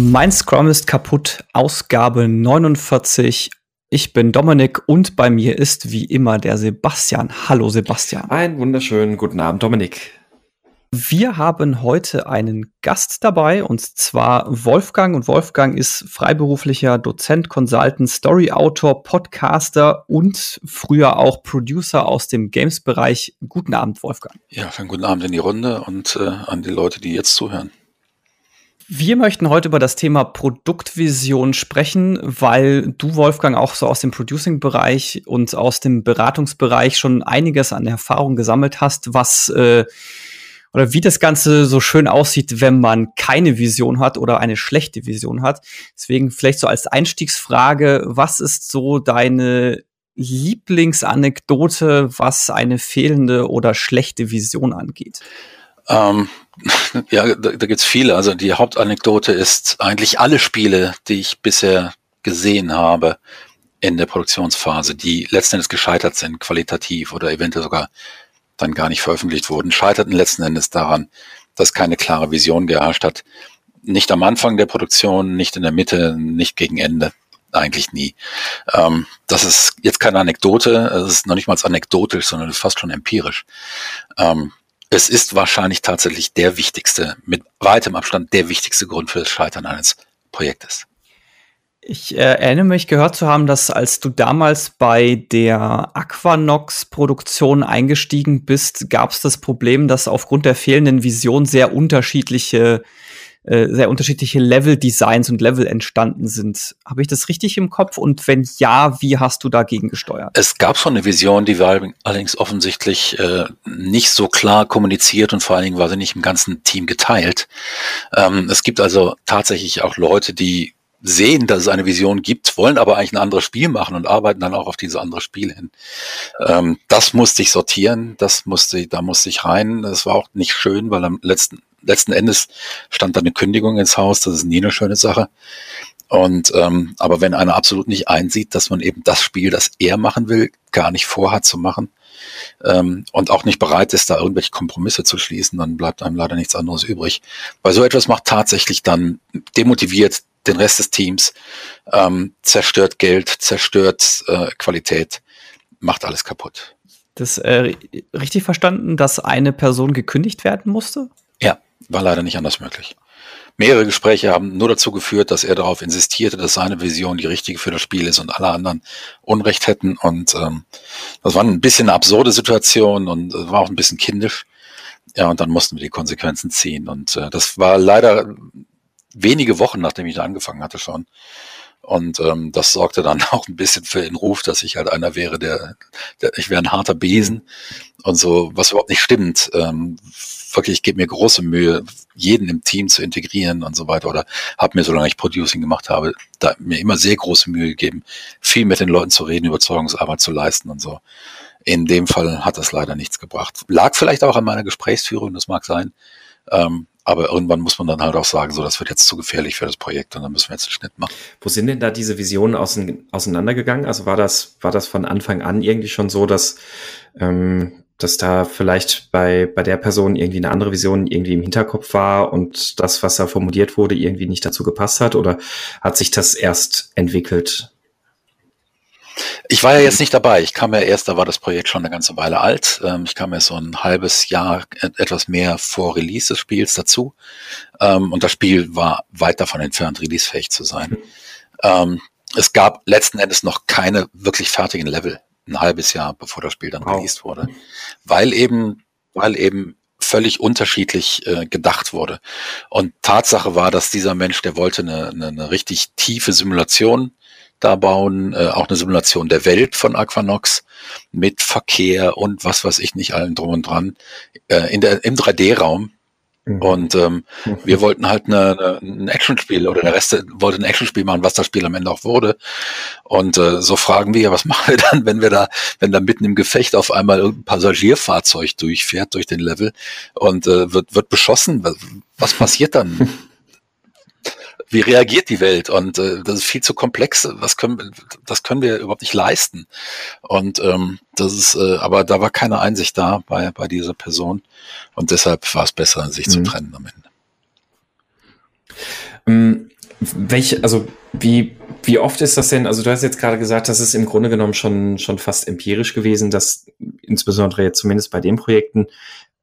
Mein Scrum ist kaputt, Ausgabe 49. Ich bin Dominik und bei mir ist wie immer der Sebastian. Hallo Sebastian. Einen wunderschönen guten Abend, Dominik. Wir haben heute einen Gast dabei und zwar Wolfgang. Und Wolfgang ist freiberuflicher Dozent, Consultant, Storyautor, Podcaster und früher auch Producer aus dem Games-Bereich. Guten Abend, Wolfgang. Ja, einen guten Abend in die Runde und äh, an die Leute, die jetzt zuhören. Wir möchten heute über das Thema Produktvision sprechen, weil du, Wolfgang, auch so aus dem Producing-Bereich und aus dem Beratungsbereich schon einiges an Erfahrung gesammelt hast, was äh, oder wie das Ganze so schön aussieht, wenn man keine Vision hat oder eine schlechte Vision hat. Deswegen vielleicht so als Einstiegsfrage, was ist so deine Lieblingsanekdote, was eine fehlende oder schlechte Vision angeht? Ähm, ja, da, da gibt es viele. Also die Hauptanekdote ist eigentlich alle Spiele, die ich bisher gesehen habe in der Produktionsphase, die letzten Endes gescheitert sind, qualitativ oder eventuell sogar dann gar nicht veröffentlicht wurden, scheiterten letzten Endes daran, dass keine klare Vision geherrscht hat. Nicht am Anfang der Produktion, nicht in der Mitte, nicht gegen Ende. Eigentlich nie. Ähm, das ist jetzt keine Anekdote, es ist noch nicht mal anekdotisch, sondern fast schon empirisch. Ähm, es ist wahrscheinlich tatsächlich der wichtigste, mit weitem Abstand der wichtigste Grund für das Scheitern eines Projektes. Ich äh, erinnere mich gehört zu haben, dass als du damals bei der Aquanox-Produktion eingestiegen bist, gab es das Problem, dass aufgrund der fehlenden Vision sehr unterschiedliche, äh, sehr unterschiedliche Level-Designs und Level entstanden sind. Habe ich das richtig im Kopf? Und wenn ja, wie hast du dagegen gesteuert? Es gab schon eine Vision, die war allerdings offensichtlich äh, nicht so klar kommuniziert und vor allen Dingen war sie nicht im ganzen Team geteilt. Ähm, es gibt also tatsächlich auch Leute, die sehen, dass es eine Vision gibt, wollen aber eigentlich ein anderes Spiel machen und arbeiten dann auch auf dieses andere Spiel hin. Ähm, das musste ich sortieren, das musste, da musste ich rein. Das war auch nicht schön, weil am letzten, letzten Endes stand dann eine Kündigung ins Haus. Das ist nie eine schöne Sache. Und ähm, aber wenn einer absolut nicht einsieht, dass man eben das Spiel, das er machen will, gar nicht vorhat zu machen ähm, und auch nicht bereit ist, da irgendwelche Kompromisse zu schließen, dann bleibt einem leider nichts anderes übrig. Weil so etwas macht tatsächlich dann demotiviert den Rest des Teams, ähm, zerstört Geld, zerstört äh, Qualität, macht alles kaputt. Das äh, richtig verstanden, dass eine Person gekündigt werden musste? War leider nicht anders möglich. Mehrere Gespräche haben nur dazu geführt, dass er darauf insistierte, dass seine Vision die richtige für das Spiel ist und alle anderen Unrecht hätten. Und ähm, das war ein bisschen eine absurde Situation und äh, war auch ein bisschen kindisch. Ja, und dann mussten wir die Konsequenzen ziehen. Und äh, das war leider wenige Wochen, nachdem ich da angefangen hatte schon. Und ähm, das sorgte dann auch ein bisschen für den Ruf, dass ich halt einer wäre, der, der ich wäre ein harter Besen und so, was überhaupt nicht stimmt. Ähm, wirklich, ich gebe mir große Mühe, jeden im Team zu integrieren und so weiter. Oder habe mir, solange ich Producing gemacht habe, da mir immer sehr große Mühe gegeben, viel mit den Leuten zu reden, Überzeugungsarbeit zu leisten und so. In dem Fall hat das leider nichts gebracht. Lag vielleicht auch an meiner Gesprächsführung, das mag sein. Ähm, aber irgendwann muss man dann halt auch sagen, so, das wird jetzt zu gefährlich für das Projekt und dann müssen wir jetzt einen Schnitt machen. Wo sind denn da diese Visionen auseinandergegangen? Also war das, war das von Anfang an irgendwie schon so, dass, ähm, dass da vielleicht bei, bei der Person irgendwie eine andere Vision irgendwie im Hinterkopf war und das, was da formuliert wurde, irgendwie nicht dazu gepasst hat? Oder hat sich das erst entwickelt? Ich war ja jetzt nicht dabei. Ich kam ja erst, da war das Projekt schon eine ganze Weile alt. Ähm, ich kam ja so ein halbes Jahr, etwas mehr vor Release des Spiels dazu. Ähm, und das Spiel war weit davon entfernt, releasefähig zu sein. Ähm, es gab letzten Endes noch keine wirklich fertigen Level. Ein halbes Jahr, bevor das Spiel dann wow. released wurde. Weil eben, weil eben völlig unterschiedlich äh, gedacht wurde. Und Tatsache war, dass dieser Mensch, der wollte eine, eine, eine richtig tiefe Simulation da bauen, äh, auch eine Simulation der Welt von Aquanox mit Verkehr und was weiß ich nicht allen drum und dran äh, in der, im 3D-Raum. Mhm. Und ähm, mhm. wir wollten halt eine, eine, ein Actionspiel oder der Rest wollte ein Actionspiel machen, was das Spiel am Ende auch wurde. Und äh, so fragen wir, was machen wir dann, wenn wir da, wenn da mitten im Gefecht auf einmal irgendein Passagierfahrzeug durchfährt durch den Level und äh, wird, wird beschossen? Was, was passiert dann? wie reagiert die Welt? Und äh, das ist viel zu komplex. Was können, das können wir überhaupt nicht leisten. Und ähm, das ist, äh, aber da war keine Einsicht da bei, bei dieser Person. Und deshalb war es besser, sich mhm. zu trennen am Ende. Ähm, welche, also wie, wie oft ist das denn? Also du hast jetzt gerade gesagt, das ist im Grunde genommen schon, schon fast empirisch gewesen, dass insbesondere jetzt zumindest bei den Projekten,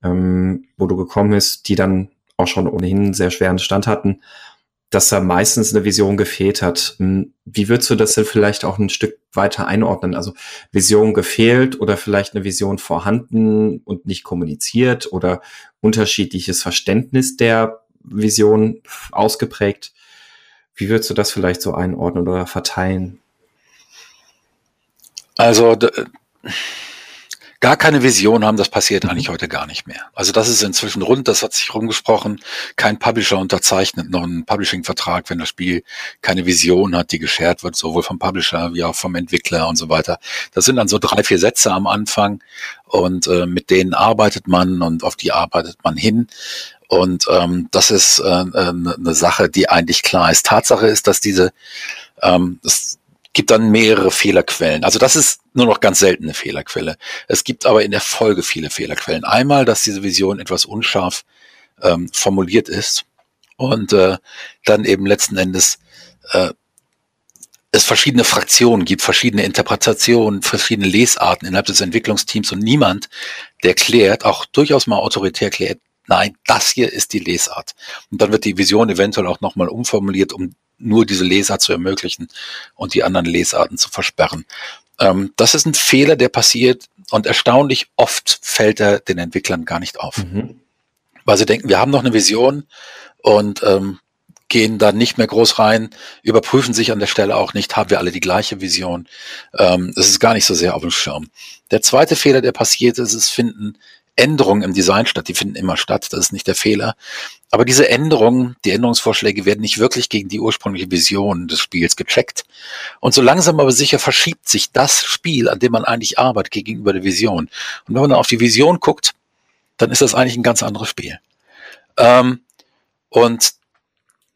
ähm, wo du gekommen bist, die dann auch schon ohnehin einen sehr schweren Stand hatten, dass da meistens eine Vision gefehlt hat. Hm, wie würdest du das denn vielleicht auch ein Stück weiter einordnen? Also Vision gefehlt oder vielleicht eine Vision vorhanden und nicht kommuniziert oder unterschiedliches Verständnis der Vision ausgeprägt? Wie würdest du das vielleicht so einordnen oder verteilen? Also gar keine Vision haben, das passiert eigentlich heute gar nicht mehr. Also das ist inzwischen rund, das hat sich rumgesprochen. Kein Publisher unterzeichnet noch einen Publishing-Vertrag, wenn das Spiel keine Vision hat, die geshared wird, sowohl vom Publisher wie auch vom Entwickler und so weiter. Das sind dann so drei, vier Sätze am Anfang und äh, mit denen arbeitet man und auf die arbeitet man hin. Und ähm, das ist äh, äh, eine Sache, die eigentlich klar ist. Tatsache ist, dass diese, ähm, es gibt dann mehrere Fehlerquellen. Also das ist nur noch ganz selten eine Fehlerquelle. Es gibt aber in der Folge viele Fehlerquellen. Einmal, dass diese Vision etwas unscharf ähm, formuliert ist und äh, dann eben letzten Endes äh, es verschiedene Fraktionen gibt, verschiedene Interpretationen, verschiedene Lesarten innerhalb des Entwicklungsteams und niemand, der klärt, auch durchaus mal autoritär klärt, nein, das hier ist die Lesart. Und dann wird die Vision eventuell auch nochmal umformuliert, um nur diese Lesart zu ermöglichen und die anderen Lesarten zu versperren. Ähm, das ist ein Fehler, der passiert und erstaunlich oft fällt er den Entwicklern gar nicht auf. Mhm. Weil sie denken, wir haben noch eine Vision und ähm, gehen da nicht mehr groß rein, überprüfen sich an der Stelle auch nicht, haben wir alle die gleiche Vision. Ähm, es ist gar nicht so sehr auf dem Schirm. Der zweite Fehler, der passiert ist, ist finden Änderungen im Design statt. Die finden immer statt. Das ist nicht der Fehler. Aber diese Änderungen, die Änderungsvorschläge werden nicht wirklich gegen die ursprüngliche Vision des Spiels gecheckt. Und so langsam aber sicher verschiebt sich das Spiel, an dem man eigentlich arbeitet, gegenüber der Vision. Und wenn man dann auf die Vision guckt, dann ist das eigentlich ein ganz anderes Spiel. Ähm, und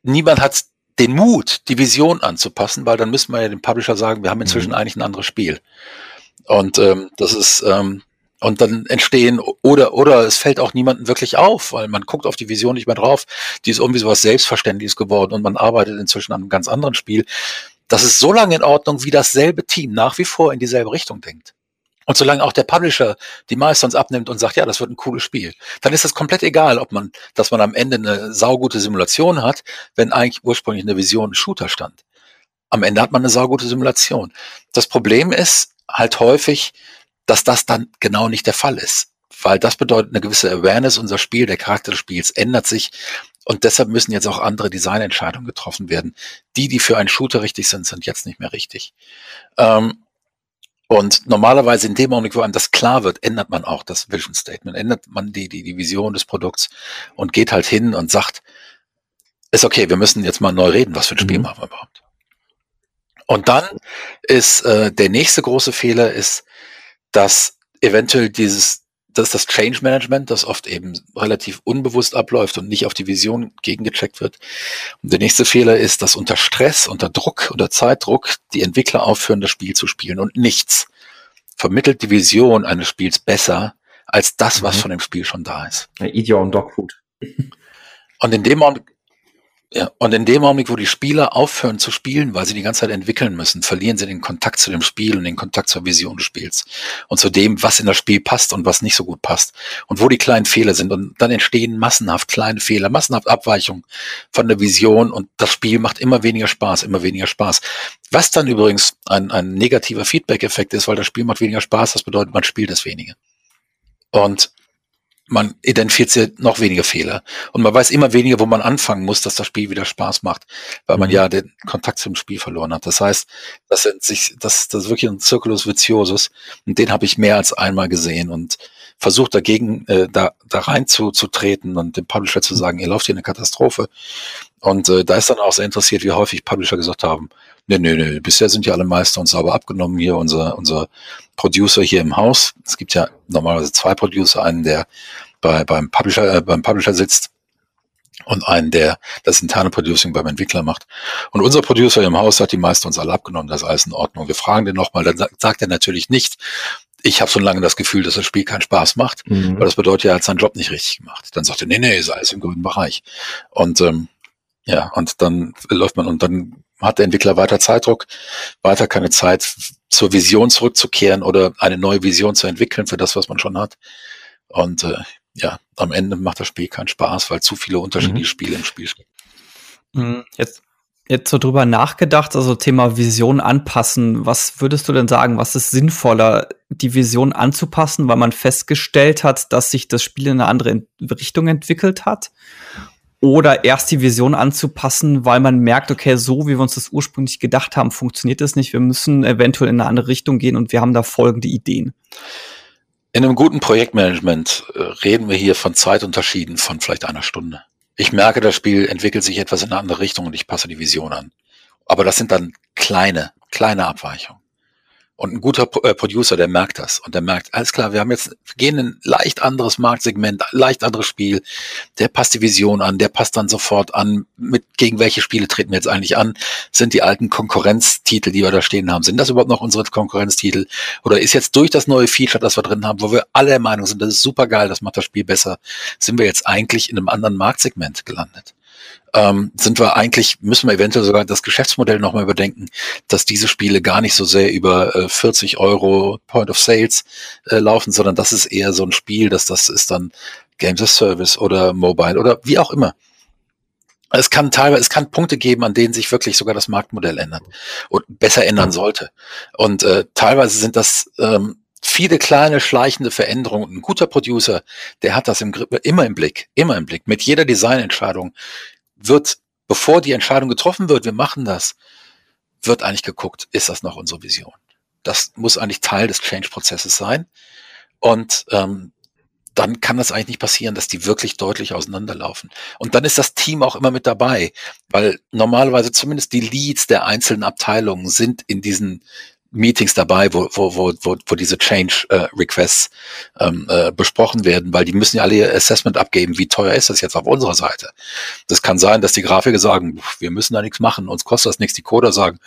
niemand hat den Mut, die Vision anzupassen, weil dann müssen wir ja dem Publisher sagen, wir haben inzwischen mhm. eigentlich ein anderes Spiel. Und ähm, das ist ähm, und dann entstehen oder oder es fällt auch niemandem wirklich auf, weil man guckt auf die Vision nicht mehr drauf. Die ist irgendwie so was Selbstverständliches geworden und man arbeitet inzwischen an einem ganz anderen Spiel. Das ist so lange in Ordnung, wie dasselbe Team nach wie vor in dieselbe Richtung denkt. Und solange auch der Publisher die Milestones abnimmt und sagt, ja, das wird ein cooles Spiel, dann ist es komplett egal, ob man, dass man am Ende eine saugute Simulation hat, wenn eigentlich ursprünglich eine Vision ein Shooter stand. Am Ende hat man eine saugute Simulation. Das Problem ist halt häufig, dass das dann genau nicht der Fall ist. Weil das bedeutet eine gewisse Awareness, unser Spiel, der Charakter des Spiels ändert sich und deshalb müssen jetzt auch andere Designentscheidungen getroffen werden. Die, die für einen Shooter richtig sind, sind jetzt nicht mehr richtig. Ähm, und normalerweise in dem Augenblick, wo einem das klar wird, ändert man auch das Vision Statement, ändert man die, die, die Vision des Produkts und geht halt hin und sagt, ist okay, wir müssen jetzt mal neu reden, was für ein Spiel mhm. machen wir überhaupt. Und dann ist äh, der nächste große Fehler ist, dass eventuell dieses, dass das Change Management, das oft eben relativ unbewusst abläuft und nicht auf die Vision gegengecheckt wird. Und der nächste Fehler ist, dass unter Stress, unter Druck, unter Zeitdruck die Entwickler aufhören, das Spiel zu spielen und nichts vermittelt die Vision eines Spiels besser als das, was mhm. von dem Spiel schon da ist. Eat your own dog food. Und in dem Moment, ja, und in dem Augenblick, wo die Spieler aufhören zu spielen, weil sie die ganze Zeit entwickeln müssen, verlieren sie den Kontakt zu dem Spiel und den Kontakt zur Vision des Spiels und zu dem, was in das Spiel passt und was nicht so gut passt und wo die kleinen Fehler sind. Und dann entstehen massenhaft kleine Fehler, massenhaft Abweichungen von der Vision und das Spiel macht immer weniger Spaß, immer weniger Spaß. Was dann übrigens ein, ein negativer Feedback-Effekt ist, weil das Spiel macht weniger Spaß, das bedeutet, man spielt es weniger. Und man identifiziert noch weniger Fehler. Und man weiß immer weniger, wo man anfangen muss, dass das Spiel wieder Spaß macht, weil man mhm. ja den Kontakt zum Spiel verloren hat. Das heißt, das, sind sich, das, das ist wirklich ein Circulus Viciosus. Und den habe ich mehr als einmal gesehen und versucht dagegen, äh, da, da rein zu, zu treten und dem Publisher zu sagen, ihr lauft hier eine Katastrophe. Und äh, da ist dann auch sehr interessiert, wie häufig Publisher gesagt haben, nee, nee, nee, bisher sind ja alle Meister uns sauber abgenommen hier, unser, unser Producer hier im Haus. Es gibt ja normalerweise zwei Producer, einen, der bei, beim Publisher, äh, beim Publisher sitzt und einen, der das interne Producing beim Entwickler macht. Und unser Producer im Haus hat die Meister uns alle abgenommen, das ist alles in Ordnung. Wir fragen den nochmal, dann sagt er natürlich nicht, ich habe schon lange das Gefühl, dass das Spiel keinen Spaß macht, mhm. weil das bedeutet, er hat seinen Job nicht richtig gemacht. Dann sagt er, nee, nee, ist alles im grünen Bereich. Und ähm, Ja, und dann läuft man und dann hat der Entwickler weiter Zeitdruck, weiter keine Zeit zur Vision zurückzukehren oder eine neue Vision zu entwickeln für das, was man schon hat. Und äh, ja, am Ende macht das Spiel keinen Spaß, weil zu viele unterschiedliche mhm. Spiele im Spiel sind. Mhm. Jetzt, jetzt so drüber nachgedacht, also Thema Vision anpassen. Was würdest du denn sagen, was ist sinnvoller, die Vision anzupassen, weil man festgestellt hat, dass sich das Spiel in eine andere Richtung entwickelt hat? Oder erst die Vision anzupassen, weil man merkt, okay, so wie wir uns das ursprünglich gedacht haben, funktioniert das nicht. Wir müssen eventuell in eine andere Richtung gehen und wir haben da folgende Ideen. In einem guten Projektmanagement äh, reden wir hier von Zeitunterschieden von vielleicht einer Stunde. Ich merke, das Spiel entwickelt sich etwas in eine andere Richtung und ich passe die Vision an. Aber das sind dann kleine, kleine Abweichungen. Und ein guter äh, Producer, der merkt das und der merkt, alles klar, wir haben jetzt, wir gehen in ein leicht anderes Marktsegment, leicht anderes Spiel. Der passt die Vision an, der passt dann sofort an, mit gegen welche Spiele treten wir jetzt eigentlich an? Sind die alten Konkurrenztitel, die wir da stehen haben, sind das überhaupt noch unsere Konkurrenztitel? Oder ist jetzt durch das neue Feature, das wir drin haben, wo wir alle der Meinung sind, das ist super geil, das macht das Spiel besser, sind wir jetzt eigentlich in einem anderen Marktsegment gelandet? Ähm, sind wir eigentlich, müssen wir eventuell sogar das Geschäftsmodell nochmal überdenken, dass diese Spiele gar nicht so sehr über äh, 40 Euro Point of Sales äh, laufen, sondern das ist eher so ein Spiel, dass das ist dann Games as Service oder Mobile oder wie auch immer. Es kann teilweise, es kann Punkte geben, an denen sich wirklich sogar das Marktmodell ändert und besser ändern sollte. Und äh, teilweise sind das ähm, viele kleine schleichende Veränderungen. Ein guter Producer, der hat das im, immer im Blick, immer im Blick. Mit jeder Designentscheidung wird, bevor die Entscheidung getroffen wird, wir machen das, wird eigentlich geguckt, ist das noch unsere Vision? Das muss eigentlich Teil des Change-Prozesses sein. Und ähm, dann kann das eigentlich nicht passieren, dass die wirklich deutlich auseinanderlaufen. Und dann ist das Team auch immer mit dabei, weil normalerweise zumindest die Leads der einzelnen Abteilungen sind in diesen Meetings dabei, wo, wo, wo, wo, wo diese Change äh, Requests ähm, äh, besprochen werden, weil die müssen ja alle ihr Assessment abgeben, wie teuer ist das jetzt auf unserer Seite. Das kann sein, dass die Grafiker sagen, wir müssen da nichts machen, uns kostet das nichts, die Coder sagen,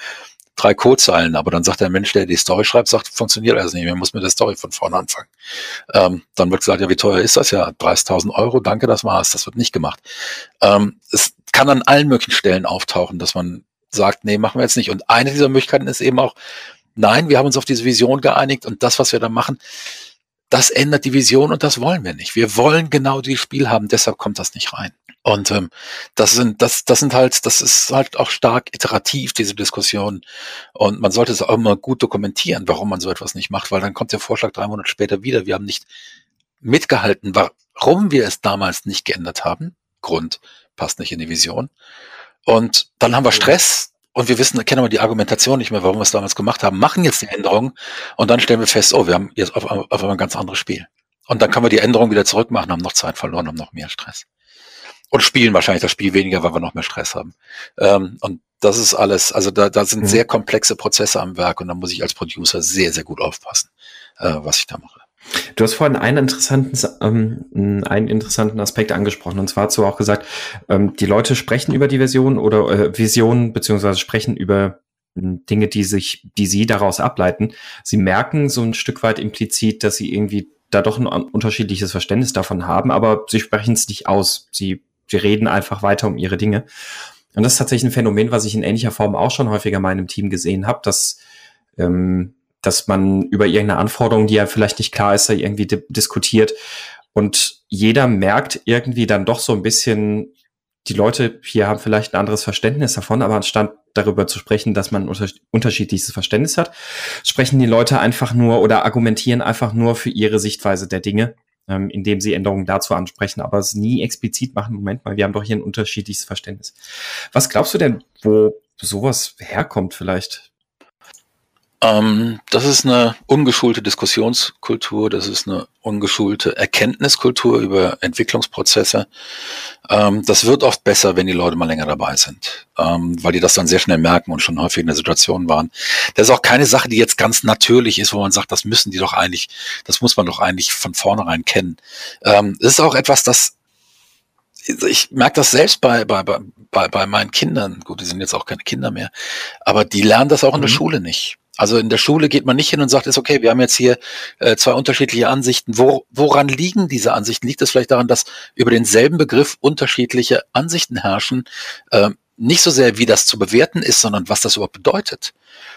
drei Codezeilen, aber dann sagt der Mensch, der die Story schreibt, sagt, funktioniert also nicht, wir muss mit der Story von vorne anfangen. Ähm, dann wird gesagt, ja, wie teuer ist das? Ja, 30.000 Euro, danke, das war's, das wird nicht gemacht. Ähm, es kann an allen möglichen Stellen auftauchen, dass man sagt, nee, machen wir jetzt nicht. Und eine dieser Möglichkeiten ist eben auch, Nein, wir haben uns auf diese Vision geeinigt und das, was wir da machen, das ändert die Vision und das wollen wir nicht. Wir wollen genau dieses Spiel haben, deshalb kommt das nicht rein. Und ähm, das sind, das, das sind halt, das ist halt auch stark iterativ, diese Diskussion. Und man sollte es auch immer gut dokumentieren, warum man so etwas nicht macht, weil dann kommt der Vorschlag drei Monate später wieder. Wir haben nicht mitgehalten, warum wir es damals nicht geändert haben. Grund passt nicht in die Vision. Und dann haben wir Stress, und wir wissen, kennen aber die Argumentation nicht mehr, warum wir es damals gemacht haben, machen jetzt die Änderung und dann stellen wir fest, oh, wir haben jetzt auf, auf einmal ein ganz anderes Spiel. Und dann können wir die Änderung wieder zurückmachen, haben noch Zeit verloren, haben noch mehr Stress. Und spielen wahrscheinlich das Spiel weniger, weil wir noch mehr Stress haben. Ähm, und das ist alles, also da, da sind mhm. sehr komplexe Prozesse am Werk und da muss ich als Producer sehr, sehr gut aufpassen, äh, was ich da mache. Du hast vorhin einen interessanten, ähm, einen interessanten Aspekt angesprochen. Und zwar hast du auch gesagt, ähm, die Leute sprechen über die Version oder äh, Vision, beziehungsweise sprechen über ähm, Dinge, die sich, die sie daraus ableiten. Sie merken so ein Stück weit implizit, dass sie irgendwie da doch ein unterschiedliches Verständnis davon haben, aber sie sprechen es nicht aus. Sie, sie reden einfach weiter um ihre Dinge. Und das ist tatsächlich ein Phänomen, was ich in ähnlicher Form auch schon häufiger in meinem Team gesehen habe, dass ähm, dass man über irgendeine Anforderung, die ja vielleicht nicht klar ist, da irgendwie di diskutiert. Und jeder merkt irgendwie dann doch so ein bisschen, die Leute hier haben vielleicht ein anderes Verständnis davon, aber anstatt darüber zu sprechen, dass man unter unterschiedliches Verständnis hat, sprechen die Leute einfach nur oder argumentieren einfach nur für ihre Sichtweise der Dinge, ähm, indem sie Änderungen dazu ansprechen, aber es nie explizit machen. Moment mal, wir haben doch hier ein unterschiedliches Verständnis. Was glaubst du denn, wo sowas herkommt vielleicht? Ähm, das ist eine ungeschulte Diskussionskultur, das ist eine ungeschulte Erkenntniskultur über Entwicklungsprozesse. Ähm, das wird oft besser, wenn die Leute mal länger dabei sind, ähm, weil die das dann sehr schnell merken und schon häufig in der Situation waren. Das ist auch keine Sache, die jetzt ganz natürlich ist, wo man sagt, das müssen die doch eigentlich, das muss man doch eigentlich von vornherein kennen. Ähm, es ist auch etwas, das ich merke das selbst bei, bei, bei, bei meinen Kindern. Gut, die sind jetzt auch keine Kinder mehr, aber die lernen das auch in der mhm. Schule nicht Also in der Schule geht man nicht hin und sagt, ist okay, wir haben jetzt hier äh, zwei unterschiedliche Ansichten. Wo, woran liegen diese Ansichten? Liegt es vielleicht daran, dass über denselben Begriff unterschiedliche Ansichten herrschen? Äh, nicht so sehr, wie das zu bewerten ist, sondern was das überhaupt bedeutet.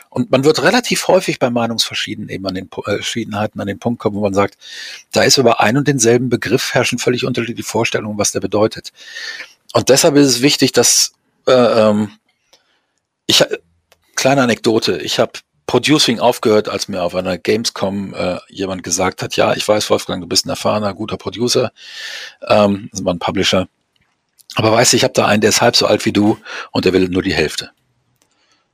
Und man wird relativ häufig bei Meinungsverschiedenheiten eben an den, äh, an den Punkt kommen, wo man sagt, da ist über ein und denselben Begriff herrschen völlig unterschiedliche Vorstellungen, was der bedeutet. Und deshalb ist es wichtig, dass äh, ähm, ich kleine Anekdote, ich habe Producing aufgehört, als mir auf einer Gamescom äh, jemand gesagt hat, ja, ich weiß, Wolfgang, du bist ein erfahrener, guter Producer, ähm, das war ein Publisher, aber weißt du, ich habe da einen, der ist halb so alt wie du und der will nur die Hälfte.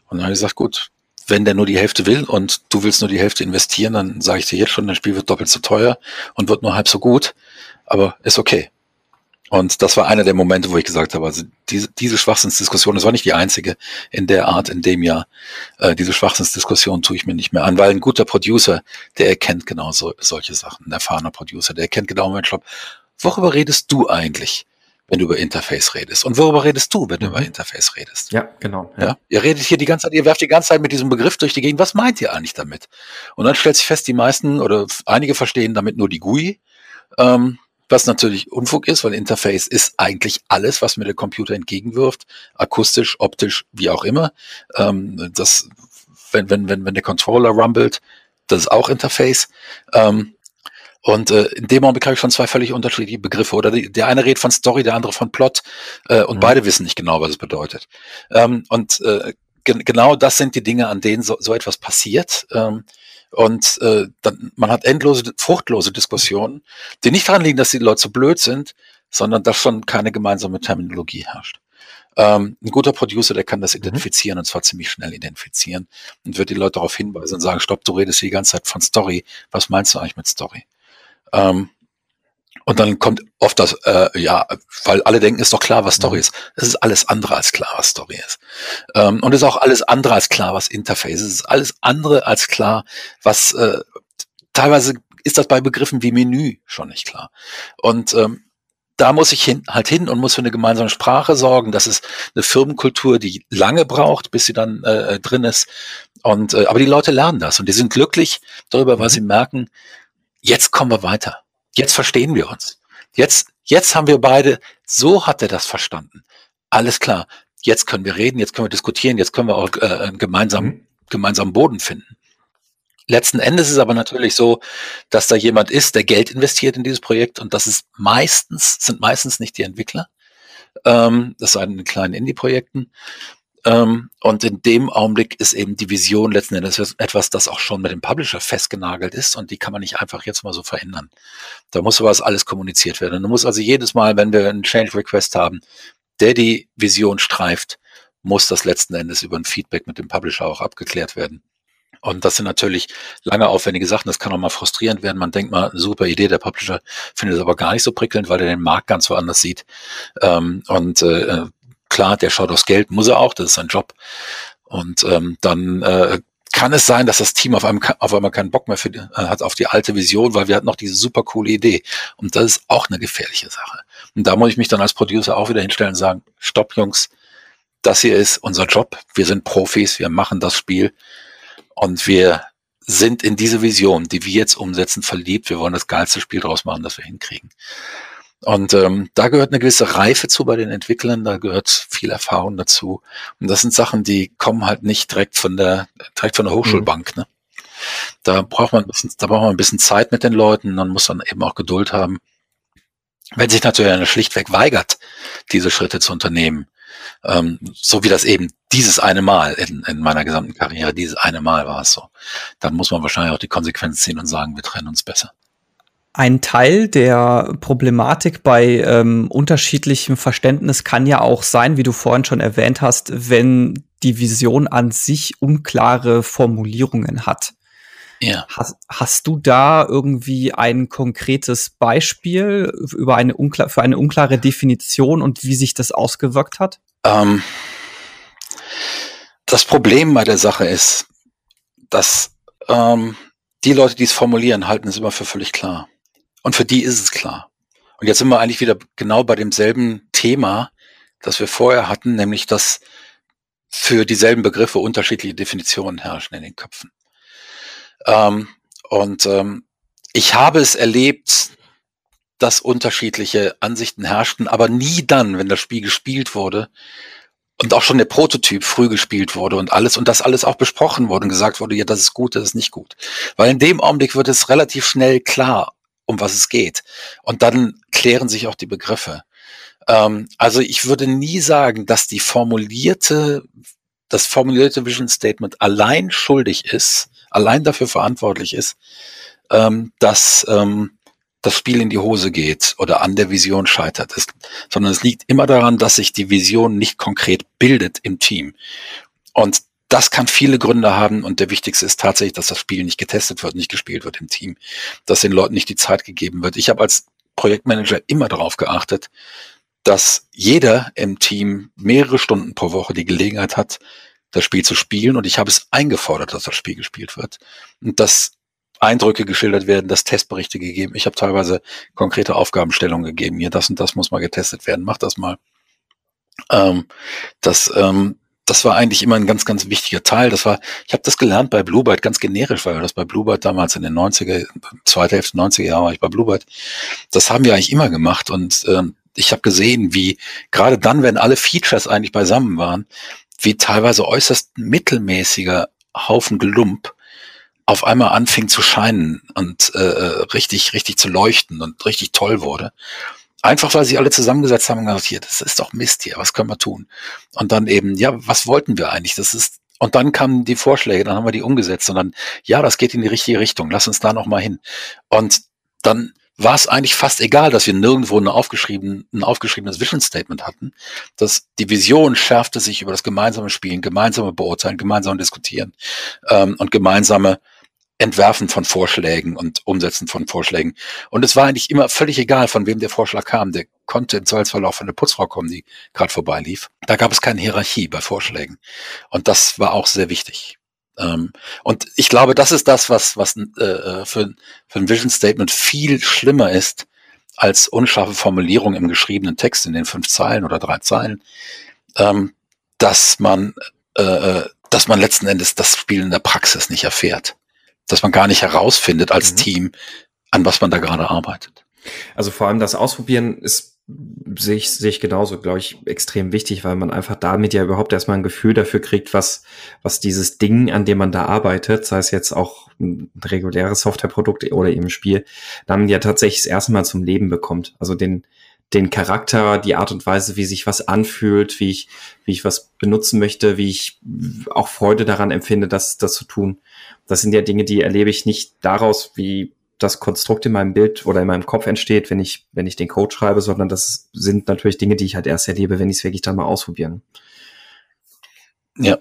Und dann habe ich gesagt, gut, wenn der nur die Hälfte will und du willst nur die Hälfte investieren, dann sage ich dir jetzt schon, das Spiel wird doppelt so teuer und wird nur halb so gut, aber ist okay. Und das war einer der Momente, wo ich gesagt habe, also diese, diese Schwachsinnsdiskussion, das war nicht die einzige in der Art, in dem Jahr, äh, diese Schwachsinnsdiskussion tue ich mir nicht mehr an, weil ein guter Producer, der erkennt genau so, solche Sachen, ein erfahrener Producer, der erkennt genau, Mensch, worüber redest du eigentlich? wenn du über Interface redest. Und worüber redest du, wenn du mhm. über Interface redest? Ja, genau. Ja. ja. Ihr redet hier die ganze Zeit, ihr werft die ganze Zeit mit diesem Begriff durch die Gegend. Was meint ihr eigentlich damit? Und dann stellt sich fest, die meisten oder einige verstehen damit nur die GUI. Ähm, was natürlich Unfug ist, weil Interface ist eigentlich alles, was mir der Computer entgegenwirft, akustisch, optisch, wie auch immer. Ähm, das, wenn, wenn, wenn, wenn der Controller rumbelt, das ist auch Interface. Ähm, und äh, in dem Moment habe ich schon zwei völlig unterschiedliche Begriffe. Oder die, der eine redet von Story, der andere von Plot äh, und mhm. beide wissen nicht genau, was es bedeutet. Ähm, und äh, ge genau das sind die Dinge, an denen so, so etwas passiert. Ähm, und äh, dann, man hat endlose, fruchtlose Diskussionen, die nicht daran liegen, dass die Leute so blöd sind, sondern dass schon keine gemeinsame Terminologie herrscht. Ähm, ein guter Producer, der kann das mhm. identifizieren mhm. und zwar ziemlich schnell identifizieren und wird die Leute darauf hinweisen und sagen, stopp, du redest die ganze Zeit von Story. Was meinst du eigentlich mit Story? Ähm, und dann kommt oft das, äh, ja, weil alle denken, ist doch klar, was Story mhm. ist. Es ist alles andere als klar, was Story ist. Ähm, und es ist auch alles andere als klar, was Interface ist. Es ist alles andere als klar, was äh, teilweise ist das bei Begriffen wie Menü schon nicht klar. Und ähm, da muss ich hin, halt hin und muss für eine gemeinsame Sprache sorgen. Das ist eine Firmenkultur, die lange braucht, bis sie dann äh, drin ist. Und äh, aber die Leute lernen das und die sind glücklich darüber, weil mhm. sie merken, jetzt kommen wir weiter. Jetzt verstehen wir uns. Jetzt, jetzt haben wir beide, so hat er das verstanden. Alles klar. Jetzt können wir reden, jetzt können wir diskutieren, jetzt können wir auch äh, einen gemeinsamen, mhm. gemeinsamen Boden finden. Letzten Endes ist es aber natürlich so, dass da jemand ist, der Geld investiert in dieses Projekt und das ist meistens, sind meistens nicht die Entwickler. Ähm, das sei in den kleinen Indie-Projekten. Ähm, und in dem Augenblick ist eben die Vision letzten Endes etwas, das auch schon mit dem Publisher festgenagelt ist und die kann man nicht einfach jetzt mal so verändern. Da muss sowas alles kommuniziert werden. Und du musst also jedes Mal, wenn wir einen Change Request haben, der die Vision streift, muss das letzten Endes über ein Feedback mit dem Publisher auch abgeklärt werden. Und das sind natürlich lange aufwendige Sachen. Das kann auch mal frustrierend werden. Man denkt mal, super Idee, der Publisher findet es aber gar nicht so prickelnd, weil er den Markt ganz woanders sieht. Ähm, und äh, klar, der schaut aufs Geld, muss er auch, das ist sein Job. Und ähm, dann äh, kann es sein, dass das Team auf einmal, auf einmal keinen Bock mehr für, äh, hat auf die alte Vision, weil wir hatten noch diese super coole Idee. Und das ist auch eine gefährliche Sache. Und da muss ich mich dann als Producer auch wieder hinstellen und sagen, stopp Jungs, das hier ist unser Job. Wir sind Profis, wir machen das Spiel und wir sind in diese Vision, die wir jetzt umsetzen, verliebt. Wir wollen das geilste Spiel draus machen, das wir hinkriegen. Und ähm, da gehört eine gewisse Reife zu bei den Entwicklern, da gehört viel Erfahrung dazu. Und das sind Sachen, die kommen halt nicht direkt von der, direkt von der Hochschulbank. Mhm. Ne? Da braucht man ein bisschen, da braucht man ein bisschen Zeit mit den Leuten, man muss dann eben auch Geduld haben. Wenn sich natürlich einer schlichtweg weigert, diese Schritte zu unternehmen, ähm, so wie das eben dieses eine Mal in, in meiner gesamten Karriere, dieses eine Mal war es so, dann muss man wahrscheinlich auch die Konsequenz ziehen und sagen, wir trennen uns besser. Ein Teil der Problematik bei ähm, unterschiedlichem Verständnis kann ja auch sein, wie du vorhin schon erwähnt hast, wenn die Vision an sich unklare Formulierungen hat. Ja. Hast, hast du da irgendwie ein konkretes Beispiel über eine unklar, für eine unklare Definition und wie sich das ausgewirkt hat? Ähm, das Problem bei der Sache ist, dass ähm, die Leute, die es formulieren, halten es immer für völlig klar. Und für die ist es klar. Und jetzt sind wir eigentlich wieder genau bei demselben Thema, das wir vorher hatten, nämlich dass für dieselben Begriffe unterschiedliche Definitionen herrschen in den Köpfen. Ähm, und ähm, ich habe es erlebt, dass unterschiedliche Ansichten herrschten, aber nie dann, wenn das Spiel gespielt wurde und auch schon der Prototyp früh gespielt wurde und alles und das alles auch besprochen wurde und gesagt wurde, ja, das ist gut, das ist nicht gut. Weil in dem Augenblick wird es relativ schnell klar, um was es geht. Und dann klären sich auch die Begriffe. Ähm, also ich würde nie sagen, dass die formulierte, das formulierte Vision Statement allein schuldig ist, allein dafür verantwortlich ist, ähm, dass ähm, das Spiel in die Hose geht oder an der Vision scheitert, ist, sondern es liegt immer daran, dass sich die Vision nicht konkret bildet im Team. Und das kann viele Gründe haben und der wichtigste ist tatsächlich, dass das Spiel nicht getestet wird, nicht gespielt wird im Team, dass den Leuten nicht die Zeit gegeben wird. Ich habe als Projektmanager immer darauf geachtet, dass jeder im Team mehrere Stunden pro Woche die Gelegenheit hat, das Spiel zu spielen und ich habe es eingefordert, dass das Spiel gespielt wird. Und dass Eindrücke geschildert werden, dass Testberichte gegeben. Ich habe teilweise konkrete Aufgabenstellungen gegeben. Hier, das und das muss mal getestet werden. Mach das mal. Ähm, das, ähm, das war eigentlich immer ein ganz, ganz wichtiger Teil. Das war, ich habe das gelernt bei Bluebird, ganz generisch, weil das bei Bluebird damals in den 90er, zweite Hälfte 90er Jahre war ich bei Bluebird. Das haben wir eigentlich immer gemacht und ähm, ich habe gesehen, wie gerade dann, wenn alle Features eigentlich beisammen waren, wie teilweise äußerst mittelmäßiger Haufen Gelump auf einmal anfing zu scheinen und äh, äh, richtig, richtig zu leuchten und richtig toll wurde. Einfach weil sie alle zusammengesetzt haben und gesagt, hier, das ist doch Mist hier, was können wir tun? Und dann eben, ja, was wollten wir eigentlich? Das ist, und dann kamen die Vorschläge, dann haben wir die umgesetzt und dann, ja, das geht in die richtige Richtung, lass uns da nochmal hin. Und dann war es eigentlich fast egal, dass wir nirgendwo eine aufgeschrieben, ein aufgeschriebenes Vision Statement hatten. dass die Vision schärfte sich über das gemeinsame Spielen, gemeinsame Beurteilen, gemeinsame Diskutieren ähm, und gemeinsame Entwerfen von Vorschlägen und Umsetzen von Vorschlägen. Und es war eigentlich immer völlig egal, von wem der Vorschlag kam. Der konnte im Zweifelsfall auch von der Putzfrau kommen, die gerade vorbeilief. Da gab es keine Hierarchie bei Vorschlägen. Und das war auch sehr wichtig. Ähm, und ich glaube, das ist das, was, was äh, äh, für, für ein Vision Statement viel schlimmer ist als unscharfe Formulierung im geschriebenen Text in den fünf Zeilen oder drei Zeilen, ähm, dass man, äh, dass man letzten Endes das Spiel in der Praxis nicht erfährt dass man gar nicht herausfindet als mhm. Team, an was man da gerade arbeitet. Also vor allem das Ausprobieren ist, sehe ich, sehe ich genauso, glaube ich, extrem wichtig, weil man einfach damit ja überhaupt erstmal ein Gefühl dafür kriegt, was, was dieses Ding, an dem man da arbeitet, sei es jetzt auch ein reguläres Softwareprodukt oder eben Spiel, dann ja tatsächlich das erste Mal zum Leben bekommt. Also den, den Charakter, die Art und Weise, wie sich was anfühlt, wie ich, wie ich was benutzen möchte, wie ich auch Freude daran empfinde, das, das zu tun. Das sind ja Dinge, die erlebe ich nicht daraus, wie das Konstrukt in meinem Bild oder in meinem Kopf entsteht, wenn ich, wenn ich den Code schreibe, sondern das sind natürlich Dinge, die ich halt erst erlebe, wenn ich es wirklich dann mal ausprobieren. Ja,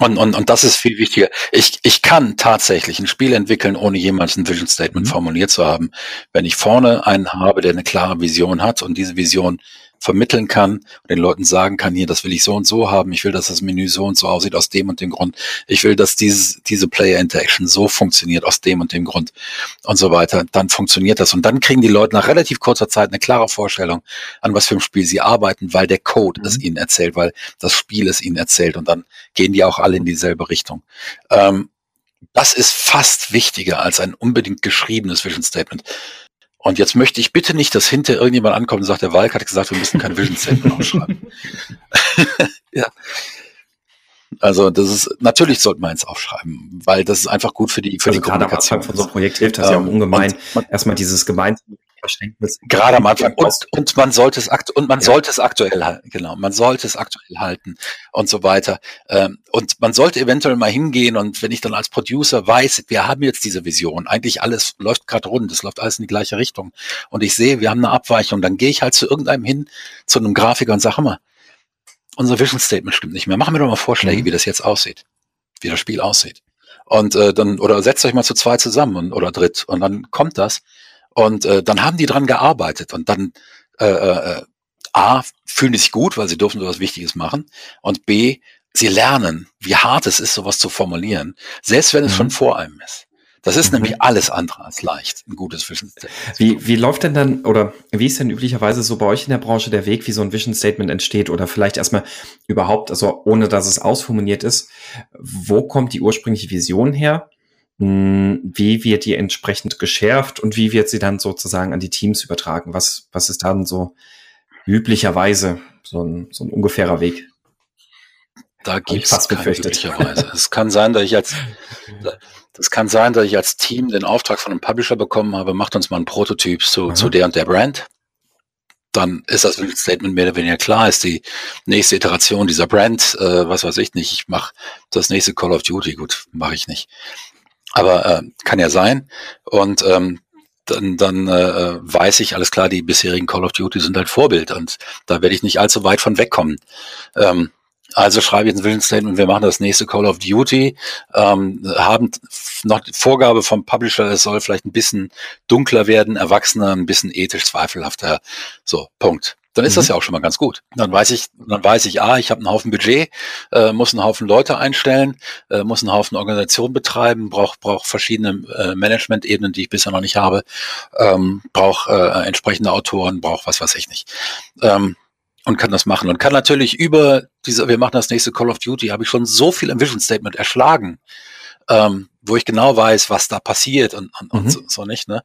und, und, und das ist viel wichtiger. Ich, ich kann tatsächlich ein Spiel entwickeln, ohne jemals ein Vision Statement mhm. formuliert zu haben. Wenn ich vorne einen habe, der eine klare Vision hat und diese Vision vermitteln kann und den Leuten sagen kann, hier, das will ich so und so haben, ich will, dass das Menü so und so aussieht aus dem und dem Grund, ich will, dass dieses, diese Player Interaction so funktioniert aus dem und dem Grund und so weiter, dann funktioniert das und dann kriegen die Leute nach relativ kurzer Zeit eine klare Vorstellung, an was für ein Spiel sie arbeiten, weil der Code mhm. es ihnen erzählt, weil das Spiel es ihnen erzählt und dann gehen die auch alle in dieselbe Richtung. Ähm, das ist fast wichtiger als ein unbedingt geschriebenes Vision Statement. Und jetzt möchte ich bitte nicht, dass hinter irgendjemand ankommt und sagt, der Walk hat gesagt, wir müssen kein Vision Statement aufschreiben. ja. Also das ist natürlich sollte man es aufschreiben, weil das ist einfach gut für die für also die Kommunikation. Von so einem Projekt hilft das ähm, ja auch ungemein. Erstmal dieses gemeinsame Verständnis. Gerade am Anfang. Und, und man sollte es akt und man ja. sollte es aktuell halten, genau. Man sollte es aktuell halten und so weiter. Ähm, und man sollte eventuell mal hingehen und wenn ich dann als Producer weiß, wir haben jetzt diese Vision, eigentlich alles läuft gerade rund, es läuft alles in die gleiche Richtung. Und ich sehe, wir haben eine Abweichung, dann gehe ich halt zu irgendeinem hin, zu einem Grafiker und sage, mal, unser Vision Statement stimmt nicht mehr. Machen wir doch mal Vorschläge, mhm. wie das jetzt aussieht, wie das Spiel aussieht. Und äh, dann, oder setzt euch mal zu zwei zusammen und, oder dritt und dann kommt das. Und äh, dann haben die dran gearbeitet und dann äh, äh, A, fühlen die sich gut, weil sie dürfen so was Wichtiges machen. Und B, sie lernen, wie hart es ist, sowas zu formulieren, selbst wenn es mhm. schon vor einem ist. Das ist mhm. nämlich alles andere als leicht, ein gutes Vision Statement. Wie, wie läuft denn dann, oder wie ist denn üblicherweise so bei euch in der Branche der Weg, wie so ein Vision Statement entsteht? Oder vielleicht erstmal überhaupt, also ohne dass es ausformuliert ist, wo kommt die ursprüngliche Vision her? Hm, wie wird die entsprechend geschärft und wie wird sie dann sozusagen an die Teams übertragen? Was, was ist dann so üblicherweise so ein, so ein ungefährer Weg? Da gibt es üblicherweise. es kann sein, dass ich als das kann sein, dass ich als Team den Auftrag von einem Publisher bekommen habe, macht uns mal ein Prototyp zu, zu der und der Brand. Dann ist das Statement mehr oder weniger klar, ist die nächste Iteration dieser Brand, äh, was weiß ich nicht, ich mache das nächste Call of Duty, gut, mache ich nicht. Aber äh, kann ja sein. Und ähm, dann, dann äh, weiß ich, alles klar, die bisherigen Call of Duty sind halt Vorbild und da werde ich nicht allzu weit von wegkommen. Ähm, also schreibe ich ein Vision Statement, wir machen das nächste Call of Duty, ähm, haben noch die Vorgabe vom Publisher, es soll vielleicht ein bisschen dunkler werden, erwachsener, ein bisschen ethisch zweifelhafter. So, Punkt. Dann ist mhm. das ja auch schon mal ganz gut. Dann weiß ich, dann weiß ich, ah, ich habe einen Haufen Budget, äh, muss einen Haufen Leute einstellen, äh, muss einen Haufen Organisation betreiben, brauche brauch verschiedene äh, Management-Ebenen, die ich bisher noch nicht habe, ähm, brauche äh, entsprechende Autoren, brauche was weiß ich nicht. Ähm, und kann das machen und kann natürlich über diese, wir machen das nächste Call of Duty, habe ich schon so viel im Vision Statement erschlagen, ähm, wo ich genau weiß, was da passiert und, und, mhm. und so, so, nicht, ne?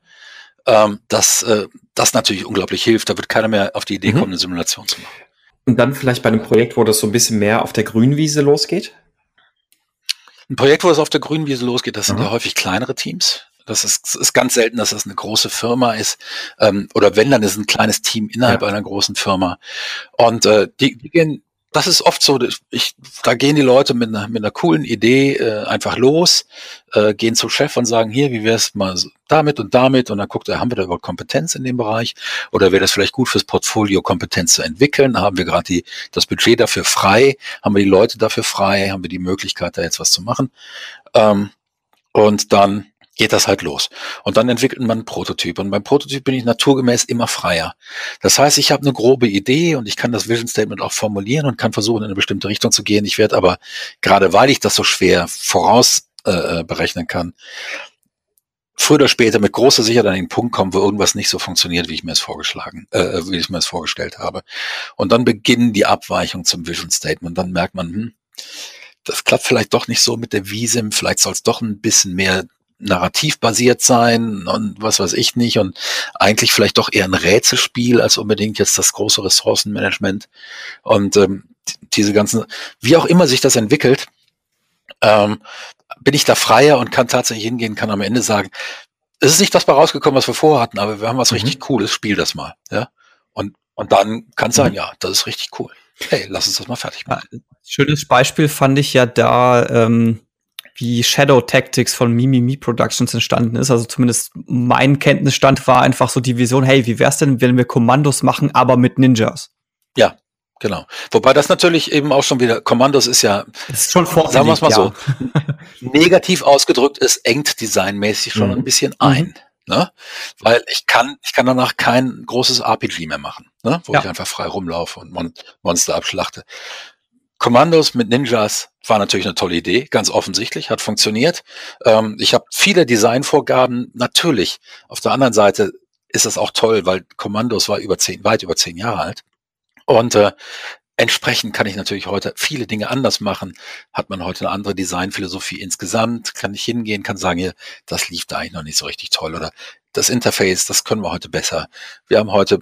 Ähm, dass äh, das natürlich unglaublich hilft. Da wird keiner mehr auf die Idee mhm. kommen, eine Simulation zu machen. Und dann vielleicht bei einem Projekt, wo das so ein bisschen mehr auf der Grünwiese losgeht? Ein Projekt, wo es auf der Grünwiese losgeht, das mhm. sind ja häufig kleinere Teams. Das ist, ist ganz selten, dass das eine große Firma ist. Ähm, oder wenn, dann ist es ein kleines Team innerhalb ja. einer großen Firma. Und äh, die, die gehen, das ist oft so, ich, da gehen die Leute mit einer, mit einer coolen Idee äh, einfach los, äh, gehen zum Chef und sagen, hier, wie wär's mal damit und damit? Und dann guckt er, haben wir da überhaupt Kompetenz in dem Bereich? Oder wäre das vielleicht gut fürs Portfolio, Kompetenz zu entwickeln? Haben wir gerade das Budget dafür frei? Haben wir die Leute dafür frei? Haben wir die Möglichkeit, da jetzt was zu machen? Ähm, und dann geht das halt los. Und dann entwickelt man einen Prototyp. Und beim Prototyp bin ich naturgemäß immer freier. Das heißt, ich habe eine grobe Idee und ich kann das Vision Statement auch formulieren und kann versuchen, in eine bestimmte Richtung zu gehen. Ich werde aber, gerade weil ich das so schwer voraus äh, berechnen kann, früher oder später mit großer Sicherheit an den Punkt kommen, wo irgendwas nicht so funktioniert, wie ich mir es vorgeschlagen, äh, wie ich mir es vorgestellt habe. Und dann beginnen die Abweichungen zum Vision Statement. Dann merkt man, hm, das klappt vielleicht doch nicht so mit der Visum, vielleicht soll es doch ein bisschen mehr narrativbasiert sein und was weiß ich nicht und eigentlich vielleicht doch eher ein Rätselspiel als unbedingt jetzt das große Ressourcenmanagement und ähm, diese ganzen, wie auch immer sich das entwickelt, ähm, bin ich da freier und kann tatsächlich hingehen, kann am Ende sagen, es ist nicht das bei rausgekommen, was wir vorhatten, aber wir haben was mhm. richtig Cooles, spiel das mal, ja. Und, und dann kann es sein, mhm. ja, das ist richtig cool. Hey, lass uns das mal fertig machen. Schönes Beispiel fand ich ja da, ähm, wie Shadow Tactics von Mimimi Productions entstanden ist. Also zumindest mein Kenntnisstand war einfach so die Vision, hey, wie wär's denn, wenn wir Kommandos machen, aber mit Ninjas? Ja, genau. Wobei das natürlich eben auch schon wieder, Kommandos ist ja, ist schon sagen wir es mal ja. so, negativ ausgedrückt, es engt designmäßig schon mhm. ein bisschen ein. Mhm. Ne? Weil ich kann, ich kann danach kein großes RPG mehr machen, ne? wo ja. ich einfach frei rumlaufe und Mon Monster abschlachte. Kommandos mit Ninjas war natürlich eine tolle Idee, ganz offensichtlich, hat funktioniert. Ähm, ich habe viele Designvorgaben, natürlich. Auf der anderen Seite ist das auch toll, weil Kommandos war über zehn, weit über zehn Jahre alt. Und äh, entsprechend kann ich natürlich heute viele Dinge anders machen. Hat man heute eine andere Designphilosophie insgesamt, kann ich hingehen, kann sagen, hier, das lief da eigentlich noch nicht so richtig toll oder das Interface, das können wir heute besser. Wir haben heute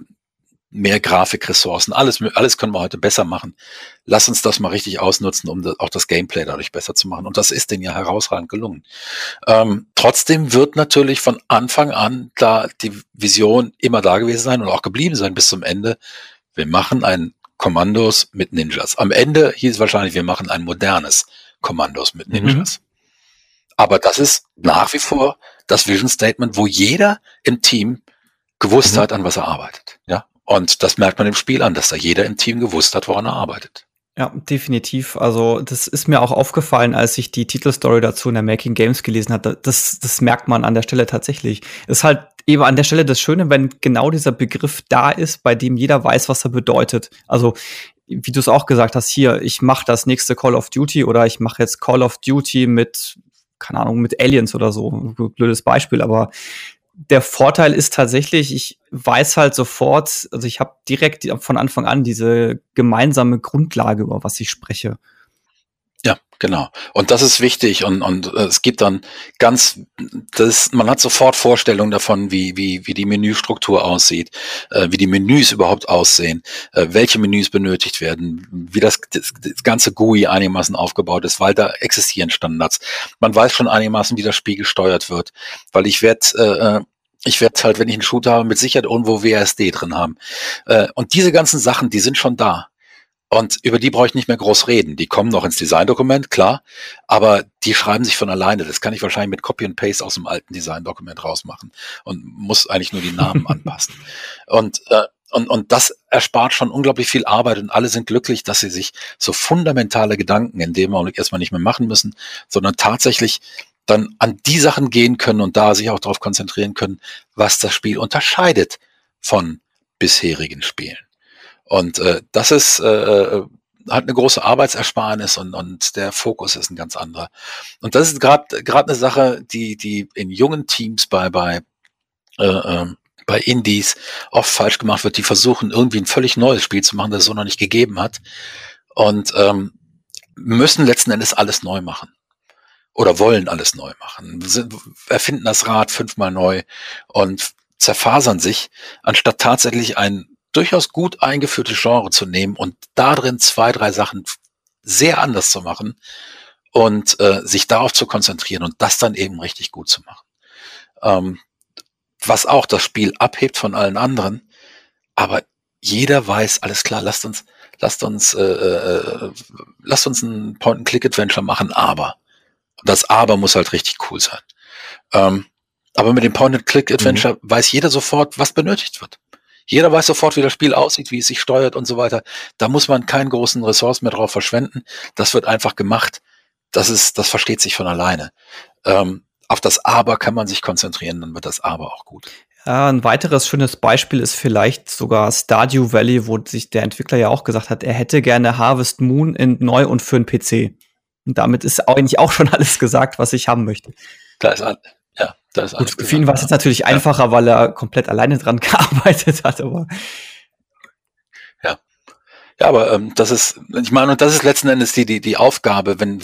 mehr Grafikressourcen, alles, alles können wir heute besser machen. Lass uns das mal richtig ausnutzen, um das, auch das Gameplay dadurch besser zu machen. Und das ist denen ja herausragend gelungen. Ähm, trotzdem wird natürlich von Anfang an da die Vision immer da gewesen sein und auch geblieben sein bis zum Ende. Wir machen ein Kommandos mit Ninjas. Am Ende hieß es wahrscheinlich, wir machen ein modernes Kommandos mit mhm. Ninjas. Mhm. Aber das ist nach wie vor das Vision Statement, wo jeder im Team gewusst mhm. hat, an was er arbeitet. Und das merkt man im Spiel an, dass da jeder im Team gewusst hat, woran er arbeitet. Ja, definitiv. Also das ist mir auch aufgefallen, als ich die Titelstory dazu in der Making Games gelesen hatte. Das, das merkt man an der Stelle tatsächlich. Ist halt eben an der Stelle das Schöne, wenn genau dieser Begriff da ist, bei dem jeder weiß, was er bedeutet. Also wie du es auch gesagt hast, hier, ich mache das nächste Call of Duty oder ich mache jetzt Call of Duty mit keine Ahnung, mit Aliens oder so. Blödes Beispiel, aber der Vorteil ist tatsächlich, ich weiß halt sofort, also ich habe direkt von Anfang an diese gemeinsame Grundlage, über was ich spreche. Ja, genau. Und das ist wichtig und, und äh, es gibt dann ganz, das, man hat sofort Vorstellungen davon, wie, wie, wie die Menüstruktur aussieht, äh, wie die Menüs überhaupt aussehen, äh, welche Menüs benötigt werden, wie das, das, das ganze GUI einigermaßen aufgebaut ist, weil da existieren Standards. Man weiß schon einigermaßen, wie das Spiel gesteuert wird, weil ich werde äh, äh ich werde halt, wenn ich einen Shooter habe, mit Sicherheit irgendwo WSD drin haben. Äh, und diese ganzen Sachen, die sind schon da. Und über die brauche ich nicht mehr groß reden. Die kommen noch ins Designdokument, klar, aber die schreiben sich von alleine. Das kann ich wahrscheinlich mit Copy and Paste aus dem alten Designdokument rausmachen und muss eigentlich nur die Namen anpassen. Und, äh, und, und das erspart schon unglaublich viel Arbeit und alle sind glücklich, dass sie sich so fundamentale Gedanken in dem Augenblick erstmal nicht mehr machen müssen, sondern tatsächlich dann an die Sachen gehen können und da sich auch darauf konzentrieren können, was das Spiel unterscheidet von bisherigen Spielen. Und äh, das ist äh, äh, hat eine große Arbeitsersparnis und, und der Fokus ist ein ganz anderer. Und das ist gerade gerade eine Sache, die die in jungen Teams bei bei äh, äh, bei Indies oft falsch gemacht wird. Die versuchen irgendwie ein völlig neues Spiel zu machen, das es so noch nicht gegeben hat und ähm, müssen letzten Endes alles neu machen oder wollen alles neu machen, sind, erfinden das Rad fünfmal neu und zerfasern sich, anstatt tatsächlich ein durchaus gut eingeführte Genre zu nehmen und darin zwei, drei Sachen sehr anders zu machen und äh, sich darauf zu konzentrieren und das dann eben richtig gut zu machen. Ähm, was auch das Spiel abhebt von allen anderen, aber jeder weiß, alles klar, lasst uns, lasst uns, äh, äh, lasst uns ein Point-and-Click-Adventure machen, aber das Aber muss halt richtig cool sein. Ähm, aber mit dem Point-and-Click-Adventure mhm. weiß jeder sofort, was benötigt wird. Jeder weiß sofort, wie das Spiel aussieht, wie es sich steuert und so weiter. Da muss man keinen großen Ressource mehr drauf verschwenden. Das wird einfach gemacht. Das ist, das versteht sich von alleine. Ähm, auf das Aber kann man sich konzentrieren, dann wird das Aber auch gut. Ja, ein weiteres schönes Beispiel ist vielleicht sogar Stardew Valley, wo sich der Entwickler ja auch gesagt hat, er hätte gerne Harvest Moon in neu und für einen PC. Und damit ist eigentlich auch schon alles gesagt, was ich haben möchte. Da ist, ja, da ist alles. Gut, für ihn war es jetzt natürlich ja. einfacher, weil er komplett alleine dran gearbeitet hat, aber. Ja. Ja, aber ähm, das ist, ich meine, und das ist letzten Endes die, die, die Aufgabe, wenn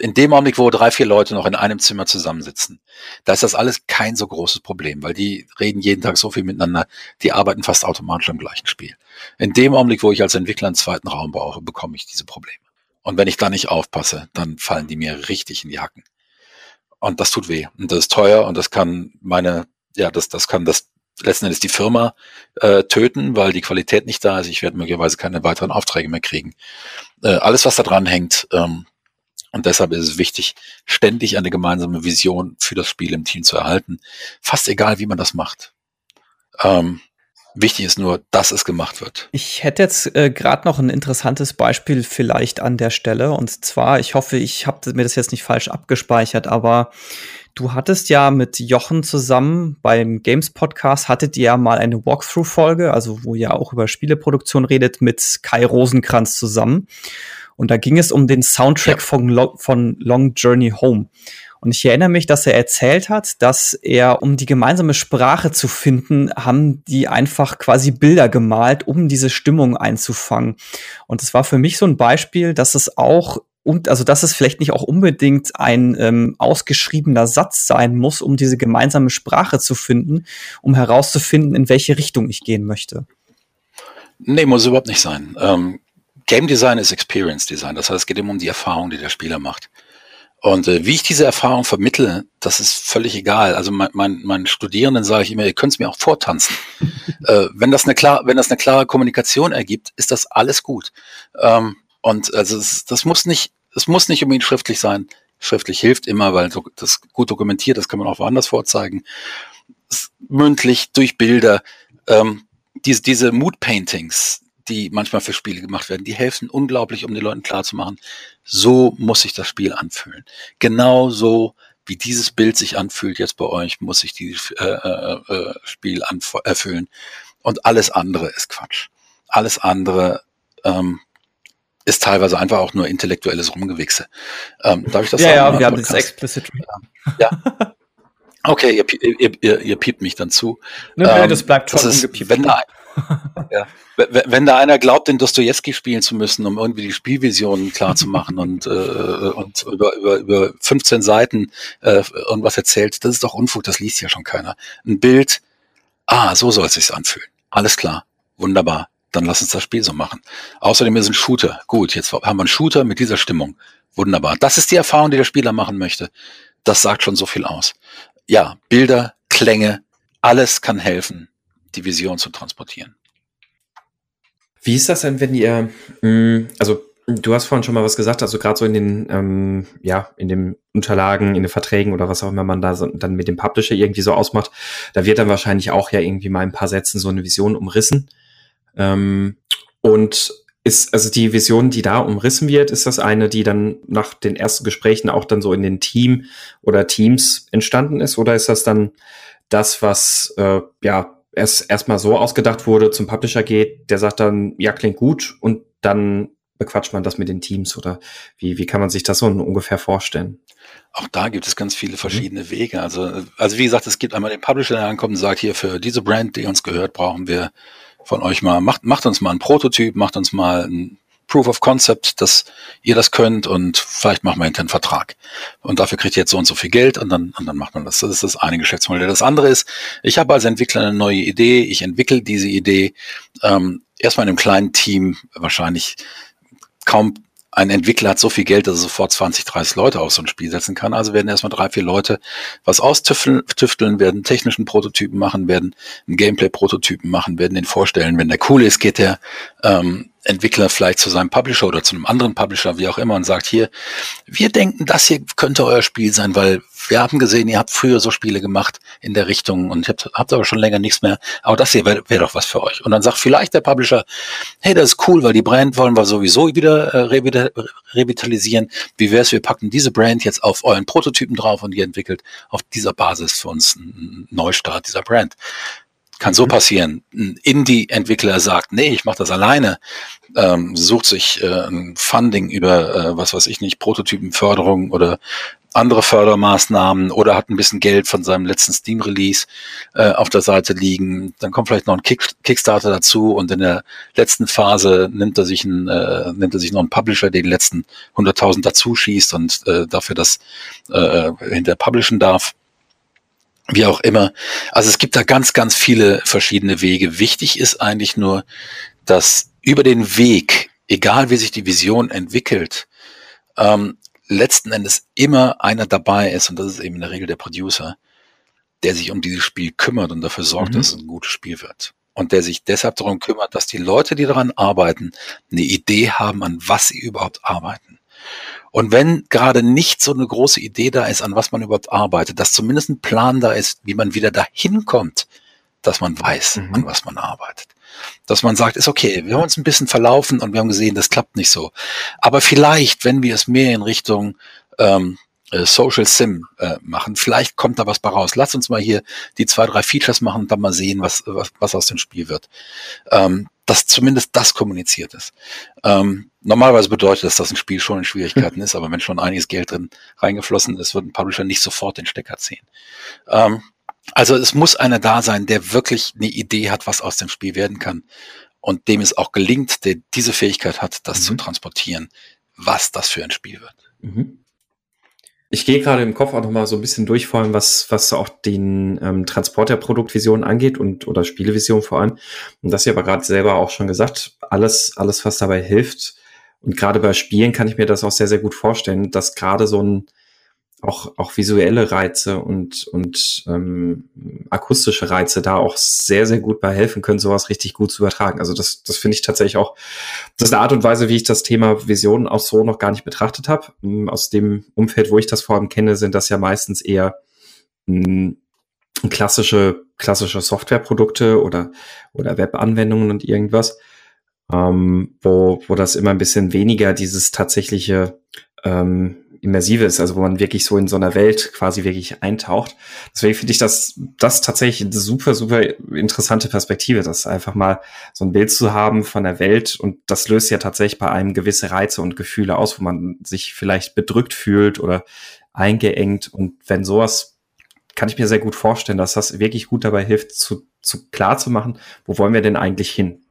in dem Augenblick, wo drei, vier Leute noch in einem Zimmer zusammensitzen, da ist das alles kein so großes Problem, weil die reden jeden Tag so viel miteinander, die arbeiten fast automatisch am gleichen Spiel. In dem Augenblick, wo ich als Entwickler einen zweiten Raum brauche, bekomme ich diese Probleme. Und wenn ich da nicht aufpasse, dann fallen die mir richtig in die Hacken. Und das tut weh. Und das ist teuer und das kann meine, ja, das, das kann das letzten Endes die Firma äh, töten, weil die Qualität nicht da ist. Ich werde möglicherweise keine weiteren Aufträge mehr kriegen. Äh, alles, was da dran hängt. Ähm, und deshalb ist es wichtig, ständig eine gemeinsame Vision für das Spiel im Team zu erhalten. Fast egal, wie man das macht. Ähm, Wichtig ist nur, dass es gemacht wird. Ich hätte jetzt äh, gerade noch ein interessantes Beispiel vielleicht an der Stelle. Und zwar, ich hoffe, ich habe mir das jetzt nicht falsch abgespeichert, aber du hattest ja mit Jochen zusammen beim Games Podcast, hattet ihr ja mal eine Walkthrough-Folge, also wo ihr auch über Spieleproduktion redet, mit Kai Rosenkranz zusammen. Und da ging es um den Soundtrack ja. von, Lo von Long Journey Home. Und ich erinnere mich, dass er erzählt hat, dass er, um die gemeinsame Sprache zu finden, haben die einfach quasi Bilder gemalt, um diese Stimmung einzufangen. Und es war für mich so ein Beispiel, dass es auch und also dass es vielleicht nicht auch unbedingt ein ähm, ausgeschriebener Satz sein muss, um diese gemeinsame Sprache zu finden, um herauszufinden, in welche Richtung ich gehen möchte. Nee, muss überhaupt nicht sein. Ähm, Game Design ist Experience Design. Das heißt, es geht immer um die Erfahrung, die der Spieler macht. Und äh, wie ich diese Erfahrung vermittle, das ist völlig egal. Also mein, mein, meinen Studierenden sage ich immer, ihr könnt es mir auch vortanzen. äh, wenn das eine klar, wenn das eine klare Kommunikation ergibt, ist das alles gut. Ähm, und also das, das muss nicht, es muss nicht unbedingt schriftlich sein. Schriftlich hilft immer, weil das gut dokumentiert, das kann man auch woanders vorzeigen. Mündlich durch Bilder. Ähm, diese, diese Mood Paintings, die manchmal für Spiele gemacht werden, die helfen unglaublich, um den Leuten klarzumachen, so muss sich das Spiel anfühlen. Genau so, wie dieses Bild sich anfühlt jetzt bei euch, muss sich dieses äh, äh, äh Spiel erfüllen. Und alles andere ist Quatsch. Alles andere ähm, ist teilweise einfach auch nur intellektuelles Rumgewichse. Ähm, darf ich das ja, sagen? Ja, wir haben das explicit. Ja. Okay, ihr, ihr, ihr, ihr piept mich dann zu. Ne, ähm, das bleibt schon das ist, wenn da, ja, wenn da einer glaubt, den Dostoevsky spielen zu müssen, um irgendwie die Spielvision klar zu machen und, äh, und über, über, über 15 Seiten äh, irgendwas erzählt, das ist doch Unfug, das liest ja schon keiner. Ein Bild, ah, so soll es sich anfühlen. Alles klar, wunderbar. Dann lass uns das Spiel so machen. Außerdem ist ein Shooter. Gut, jetzt haben wir einen Shooter mit dieser Stimmung. Wunderbar. Das ist die Erfahrung, die der Spieler machen möchte. Das sagt schon so viel aus. Ja, Bilder, Klänge, alles kann helfen, die Vision zu transportieren. Wie ist das denn, wenn ihr, mh, also du hast vorhin schon mal was gesagt, also gerade so in den, ähm, ja, in den Unterlagen, in den Verträgen oder was auch immer man da so, dann mit dem Publisher irgendwie so ausmacht, da wird dann wahrscheinlich auch ja irgendwie mal ein paar Sätzen so eine Vision umrissen. Ähm, und ist, also die Vision, die da umrissen wird, ist das eine, die dann nach den ersten Gesprächen auch dann so in den Team oder Teams entstanden ist? Oder ist das dann das, was äh, ja erst erstmal so ausgedacht wurde, zum Publisher geht, der sagt dann, ja, klingt gut und dann bequatscht man das mit den Teams oder wie, wie kann man sich das so ungefähr vorstellen? Auch da gibt es ganz viele verschiedene mhm. Wege. Also, also wie gesagt, es gibt einmal den Publisher, der ankommt und sagt, hier für diese Brand, die uns gehört, brauchen wir von euch mal, macht, macht uns mal ein Prototyp, macht uns mal ein Proof of Concept, dass ihr das könnt und vielleicht machen wir hinterher einen Vertrag. Und dafür kriegt ihr jetzt so und so viel Geld und dann, und dann macht man das. Das ist das eine Geschäftsmodell. Das andere ist, ich habe als Entwickler eine neue Idee, ich entwickle diese Idee ähm, erstmal in einem kleinen Team, wahrscheinlich kaum ein Entwickler hat so viel Geld, dass er sofort 20, 30 Leute auf so ein Spiel setzen kann. Also werden erstmal drei, vier Leute was austüfteln, tüfteln, werden technischen Prototypen machen, werden einen Gameplay-Prototypen machen, werden den vorstellen. Wenn der cool ist, geht der ähm, Entwickler vielleicht zu seinem Publisher oder zu einem anderen Publisher, wie auch immer, und sagt hier, wir denken, das hier könnte euer Spiel sein, weil wir haben gesehen, ihr habt früher so Spiele gemacht in der Richtung und habt, habt aber schon länger nichts mehr. Aber das hier wäre wär doch was für euch. Und dann sagt vielleicht der Publisher, hey, das ist cool, weil die Brand wollen wir sowieso wieder äh, revitalisieren. Wie wäre es, wir packen diese Brand jetzt auf euren Prototypen drauf und ihr entwickelt auf dieser Basis für uns einen Neustart dieser Brand. Kann so mhm. passieren. Ein Indie-Entwickler sagt, nee, ich mache das alleine, ähm, sucht sich äh, ein Funding über, äh, was weiß ich nicht, Prototypenförderung oder andere Fördermaßnahmen oder hat ein bisschen Geld von seinem letzten Steam-Release äh, auf der Seite liegen. Dann kommt vielleicht noch ein Kick Kickstarter dazu und in der letzten Phase nimmt er sich, ein, äh, nimmt er sich noch einen Publisher, der die letzten 100.000 dazu schießt und äh, dafür das äh, hinter publishen darf wie auch immer. Also es gibt da ganz, ganz viele verschiedene Wege. Wichtig ist eigentlich nur, dass über den Weg, egal wie sich die Vision entwickelt, ähm, letzten Endes immer einer dabei ist, und das ist eben in der Regel der Producer, der sich um dieses Spiel kümmert und dafür sorgt, mhm. dass es ein gutes Spiel wird. Und der sich deshalb darum kümmert, dass die Leute, die daran arbeiten, eine Idee haben, an was sie überhaupt arbeiten. Und wenn gerade nicht so eine große Idee da ist, an was man überhaupt arbeitet, dass zumindest ein Plan da ist, wie man wieder dahin kommt, dass man weiß, mhm. an was man arbeitet. Dass man sagt, ist okay, wir haben uns ein bisschen verlaufen und wir haben gesehen, das klappt nicht so. Aber vielleicht, wenn wir es mehr in Richtung ähm, äh, Social Sim äh, machen. Vielleicht kommt da was bei raus. Lass uns mal hier die zwei, drei Features machen und dann mal sehen, was, was, was aus dem Spiel wird. Ähm, dass zumindest das kommuniziert ist. Ähm, normalerweise bedeutet das, dass ein Spiel schon in Schwierigkeiten ist, aber wenn schon einiges Geld drin reingeflossen ist, wird ein Publisher nicht sofort den Stecker ziehen. Ähm, also es muss einer da sein, der wirklich eine Idee hat, was aus dem Spiel werden kann und dem es auch gelingt, der diese Fähigkeit hat, das mhm. zu transportieren, was das für ein Spiel wird. Mhm. Ich gehe gerade im Kopf auch noch mal so ein bisschen durch, vor allem was, was auch den ähm, Transport der Produktvision angeht und oder Spielevision vor allem. Und das hier aber gerade selber auch schon gesagt, alles, alles, was dabei hilft. Und gerade bei Spielen kann ich mir das auch sehr, sehr gut vorstellen, dass gerade so ein auch, auch visuelle Reize und, und ähm, akustische Reize da auch sehr, sehr gut bei helfen können, sowas richtig gut zu übertragen. Also das, das finde ich tatsächlich auch, das ist eine Art und Weise, wie ich das Thema Vision auch so noch gar nicht betrachtet habe. Ähm, aus dem Umfeld, wo ich das vor allem kenne, sind das ja meistens eher mh, hm, klassische, klassische Softwareprodukte oder, oder Webanwendungen und irgendwas, ähm, wo, wo das immer ein bisschen weniger dieses tatsächliche ähm, Immersives, also wo man wirklich so in so einer Welt quasi wirklich eintaucht. Deswegen finde ich das, das tatsächlich eine super, super interessante Perspektive, das einfach mal so ein Bild zu haben von der Welt und das löst ja tatsächlich bei einem gewisse Reize und Gefühle aus, wo man sich vielleicht bedrückt fühlt oder eingeengt und wenn sowas kann ich mir sehr gut vorstellen, dass das wirklich gut dabei hilft, zu, zu klar zu machen, wo wollen wir denn eigentlich hin?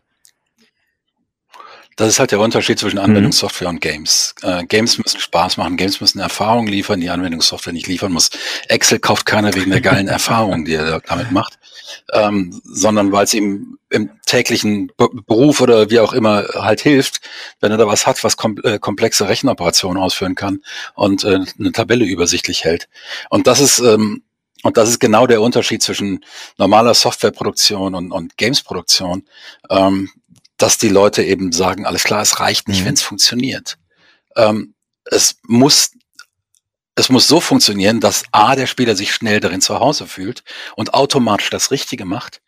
Das ist halt der Unterschied zwischen Anwendungssoftware mhm. und Games. Äh, Games müssen Spaß machen, Games müssen Erfahrung liefern, die Anwendungssoftware nicht liefern muss. Excel kauft keiner wegen der geilen Erfahrung, die er damit macht, ähm, sondern weil es ihm im täglichen Beruf oder wie auch immer halt hilft, wenn er da was hat, was kom äh, komplexe Rechenoperationen ausführen kann und äh, eine Tabelle übersichtlich hält. Und das ist ähm, und das ist genau der Unterschied zwischen normaler Softwareproduktion und, und Gamesproduktion. Ähm, dass die Leute eben sagen, alles klar, es reicht nicht, mhm. wenn es funktioniert. Ähm, es muss es muss so funktionieren, dass A, der Spieler sich schnell darin zu Hause fühlt und automatisch das Richtige macht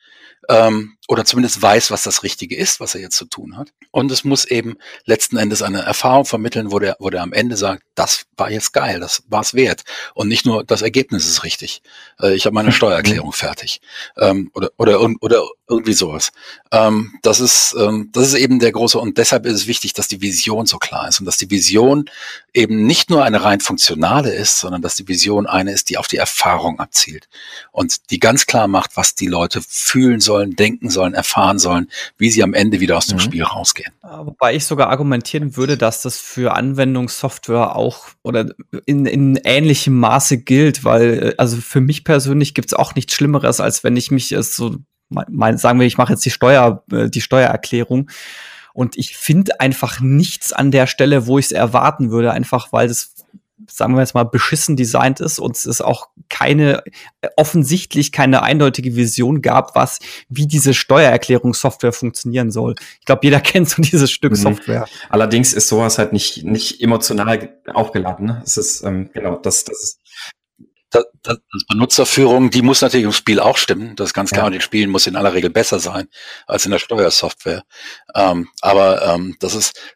ähm, oder zumindest weiß, was das Richtige ist, was er jetzt zu tun hat. Und es muss eben letzten Endes eine Erfahrung vermitteln, wo der, wo der am Ende sagt, das war jetzt geil, das war es wert. Und nicht nur das Ergebnis ist richtig. Äh, ich habe meine Steuererklärung fertig. Ähm, oder, oder, oder irgendwie sowas. Ähm, das ist, ähm, das ist eben der große, und deshalb ist es wichtig, dass die Vision so klar ist und dass die Vision eben nicht nur eine rein funktionale ist, sondern dass die Vision eine ist, die auf die Erfahrung abzielt und die ganz klar macht, was die Leute fühlen sollen, denken sollen, erfahren sollen, wie sie am Ende wieder aus dem mhm. Spiel rausgehen. Wobei ich sogar argumentieren würde, dass das für Anwendungssoftware auch oder in, in ähnlichem Maße gilt, weil äh, also für mich persönlich gibt es auch nichts Schlimmeres, als wenn ich mich so mein, sagen wir, ich mache jetzt die Steuer, äh, die Steuererklärung. Und ich finde einfach nichts an der Stelle, wo ich es erwarten würde, einfach weil das, sagen wir jetzt mal, beschissen designt ist und es auch keine, offensichtlich keine eindeutige Vision gab, was, wie diese Steuererklärungssoftware funktionieren soll. Ich glaube, jeder kennt so dieses Stück mhm. Software. Allerdings ist sowas halt nicht, nicht emotional aufgeladen. Ne? Es ist, ähm, genau, das, das ist das, das Benutzerführung, die muss natürlich im Spiel auch stimmen. Das ist ganz klar. Ja. Und den Spielen muss in aller Regel besser sein als in der Steuersoftware. Ähm, aber ähm, das ist,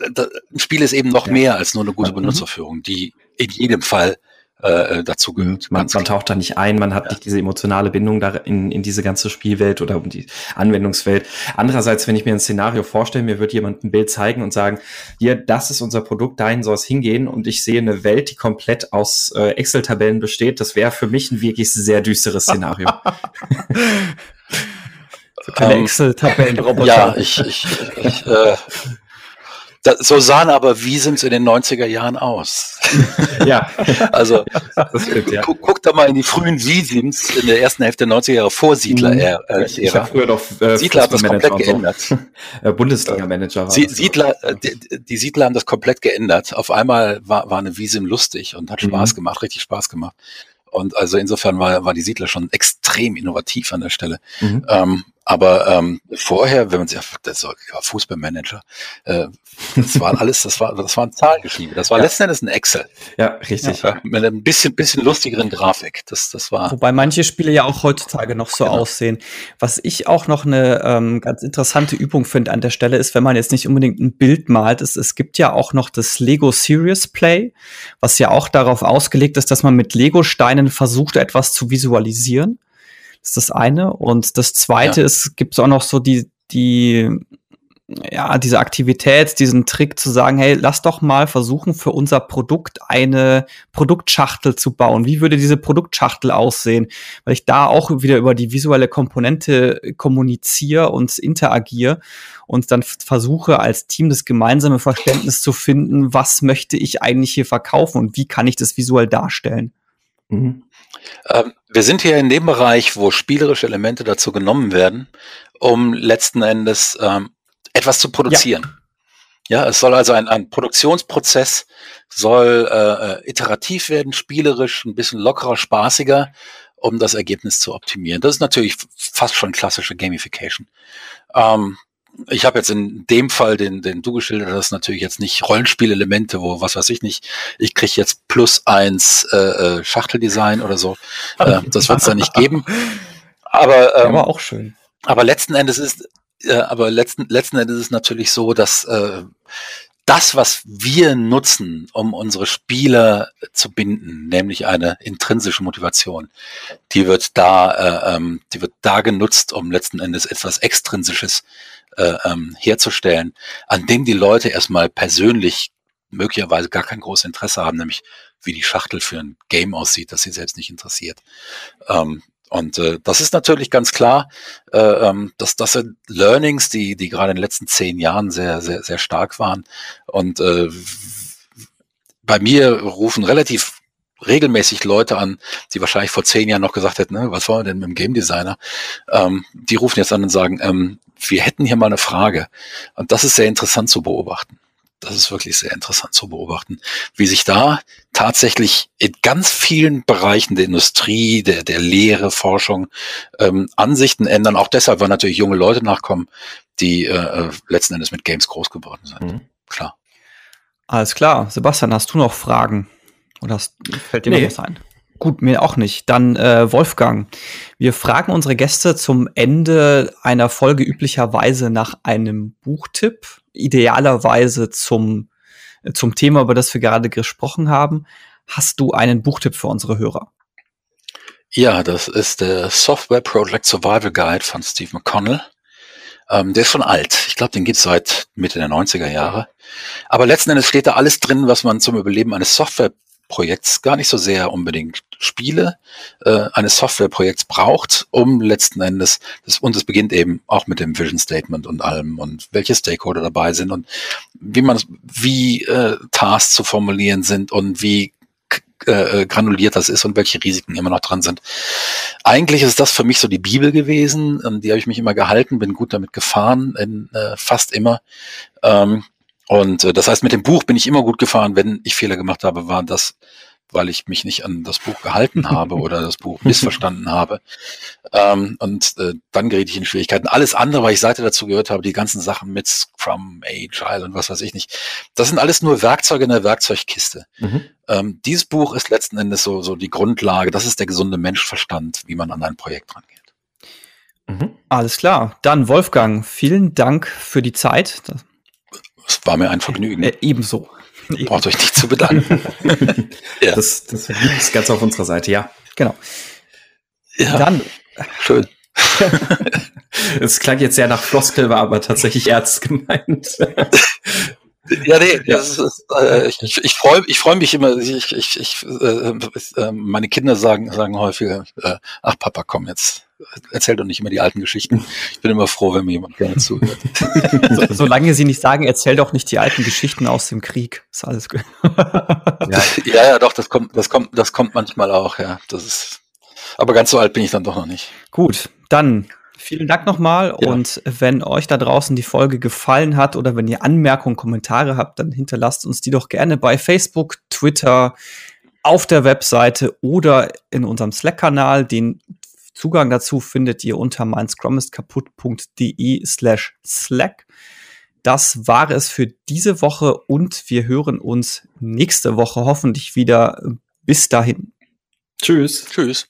ein Spiel ist eben noch ja. mehr als nur eine gute mhm. Benutzerführung, die in jedem Fall äh, äh, dazu gehört. Man, man taucht da nicht ein, man hat ja. nicht diese emotionale Bindung da in, in diese ganze Spielwelt oder um die Anwendungswelt. Andererseits, wenn ich mir ein Szenario vorstelle, mir wird jemand ein Bild zeigen und sagen, hier, das ist unser Produkt, dahin soll es hingehen und ich sehe eine Welt, die komplett aus äh, Excel-Tabellen besteht, das wäre für mich ein wirklich sehr düsteres Szenario. so keine um, Excel-Tabellen-Roboter. Ja, ich, ich, ich äh, da, so sahen aber Wiesems in den 90er Jahren aus. ja. also stimmt, ja. Guck, guck, da mal in die frühen Wiesems in der ersten Hälfte der 90er Jahre vor Siedler-Ära. Mhm. Äh, ich habe früher noch äh, Siedler hat das komplett geändert. So. Äh, Bundesliga-Manager. Sie, Siedler, äh, die, die, Siedler haben das komplett geändert. Auf einmal war, war eine Wiesem lustig und hat Spaß mhm. gemacht, richtig Spaß gemacht. Und also insofern war, war die Siedler schon extrem innovativ an der Stelle. Mhm. Ähm, aber ähm, vorher, wenn man sich, das war Fußballmanager, äh, das war alles, das war, das war ein Zahlengeschrieben. Das war ja. letzten Endes ein Excel. Ja, richtig. Ja, mit einem bisschen, bisschen lustigeren Grafik. Das, das war. Wobei manche Spiele ja auch heutzutage noch so genau. aussehen. Was ich auch noch eine ähm, ganz interessante Übung finde an der Stelle ist, wenn man jetzt nicht unbedingt ein Bild malt, ist, es gibt ja auch noch das Lego Serious Play, was ja auch darauf ausgelegt ist, dass man mit Lego-Steinen versucht, etwas zu visualisieren. Das ist das eine. Und das zweite ja. ist, gibt es auch noch so die, die, ja, diese Aktivität, diesen Trick zu sagen, hey, lass doch mal versuchen, für unser Produkt eine Produktschachtel zu bauen. Wie würde diese Produktschachtel aussehen? Weil ich da auch wieder über die visuelle Komponente kommuniziere und interagiere und dann versuche als Team das gemeinsame Verständnis zu finden, was möchte ich eigentlich hier verkaufen und wie kann ich das visuell darstellen. Mhm. Ähm, wir sind hier in dem Bereich, wo spielerische Elemente dazu genommen werden, um letzten Endes ähm, etwas zu produzieren. Ja. ja es soll also ein, ein Produktionsprozess soll äh, äh, iterativ werden, spielerisch, ein bisschen lockerer, spaßiger, um das Ergebnis zu optimieren. Das ist natürlich fast schon klassische Gamification. Ähm, ich habe jetzt in dem Fall, den, den du geschildert hast, natürlich jetzt nicht Rollenspielelemente, wo was weiß ich nicht, ich kriege jetzt plus eins äh, äh, Schachteldesign oder so. Äh, das wird es da nicht geben. Aber, ähm, aber auch schön. Aber letzten Endes ist, äh, aber letzten, letzten Endes ist natürlich so, dass äh, das, was wir nutzen, um unsere Spieler zu binden, nämlich eine intrinsische Motivation, die wird da, äh, ähm, die wird da genutzt, um letzten Endes etwas Extrinsisches äh, ähm, herzustellen, an dem die Leute erstmal persönlich möglicherweise gar kein großes Interesse haben, nämlich wie die Schachtel für ein Game aussieht, das sie selbst nicht interessiert. Ähm, und äh, das ist natürlich ganz klar, äh, ähm, dass das sind Learnings, die, die gerade in den letzten zehn Jahren sehr, sehr, sehr stark waren. Und äh, bei mir rufen relativ regelmäßig Leute an, die wahrscheinlich vor zehn Jahren noch gesagt hätten, ne, was wollen wir denn mit dem Game Designer? Ähm, die rufen jetzt an und sagen, ähm, wir hätten hier mal eine Frage. Und das ist sehr interessant zu beobachten das ist wirklich sehr interessant zu beobachten, wie sich da tatsächlich in ganz vielen Bereichen der Industrie, der, der Lehre, Forschung ähm, Ansichten ändern. Auch deshalb, weil natürlich junge Leute nachkommen, die äh, äh letzten Endes mit Games groß geworden sind. Mhm. Klar. Alles klar. Sebastian, hast du noch Fragen? Oder hast, fällt dir nee. noch was ein? Gut, mir auch nicht. Dann äh, Wolfgang. Wir fragen unsere Gäste zum Ende einer Folge üblicherweise nach einem Buchtipp idealerweise zum, zum Thema, über das wir gerade gesprochen haben. Hast du einen Buchtipp für unsere Hörer? Ja, das ist der Software Project Survival Guide von Steve McConnell. Ähm, der ist schon alt. Ich glaube, den gibt's seit Mitte der 90er Jahre. Aber letzten Endes steht da alles drin, was man zum Überleben eines Software Projekts gar nicht so sehr unbedingt Spiele äh, eines Softwareprojekts braucht, um letzten Endes, das, und es beginnt eben auch mit dem Vision Statement und allem und welche Stakeholder dabei sind und wie man, wie äh, Tasks zu formulieren sind und wie äh, granuliert das ist und welche Risiken immer noch dran sind. Eigentlich ist das für mich so die Bibel gewesen, an die habe ich mich immer gehalten, bin gut damit gefahren, in, äh, fast immer. Ähm, und äh, das heißt, mit dem Buch bin ich immer gut gefahren. Wenn ich Fehler gemacht habe, war das, weil ich mich nicht an das Buch gehalten habe oder das Buch missverstanden habe. Ähm, und äh, dann geriet ich in Schwierigkeiten. Alles andere, weil ich Seite dazu gehört habe, die ganzen Sachen mit Scrum, Agile und was weiß ich nicht, das sind alles nur Werkzeuge in der Werkzeugkiste. Mhm. Ähm, dieses Buch ist letzten Endes so, so die Grundlage. Das ist der gesunde Menschverstand, wie man an ein Projekt rangeht. Mhm. Alles klar. Dann Wolfgang, vielen Dank für die Zeit. Das es war mir ein Vergnügen. Äh, ebenso. Braucht euch nicht zu bedanken. ja. Das, das ist ganz auf unserer Seite, ja. Genau. Ja. Dann. Schön. Es klang jetzt sehr nach Floskel, war aber tatsächlich ernst gemeint. Ja, nee, ja. Ist, äh, ich, ich, freue ich freu mich immer, ich, ich, ich, äh, äh, meine Kinder sagen, sagen häufiger, äh, ach Papa, komm jetzt, erzähl doch nicht immer die alten Geschichten. Ich bin immer froh, wenn mir jemand gerne zuhört. so, solange sie nicht sagen, erzähl doch nicht die alten Geschichten aus dem Krieg, ist alles gut. ja, ja, ja, doch, das kommt, das kommt, das kommt manchmal auch, ja. Das ist, aber ganz so alt bin ich dann doch noch nicht. Gut, dann Vielen Dank nochmal. Ja. Und wenn euch da draußen die Folge gefallen hat oder wenn ihr Anmerkungen, Kommentare habt, dann hinterlasst uns die doch gerne bei Facebook, Twitter, auf der Webseite oder in unserem Slack-Kanal. Den Zugang dazu findet ihr unter meinscrummistkaputt.de slash Slack. Das war es für diese Woche und wir hören uns nächste Woche hoffentlich wieder. Bis dahin. Tschüss. Tschüss.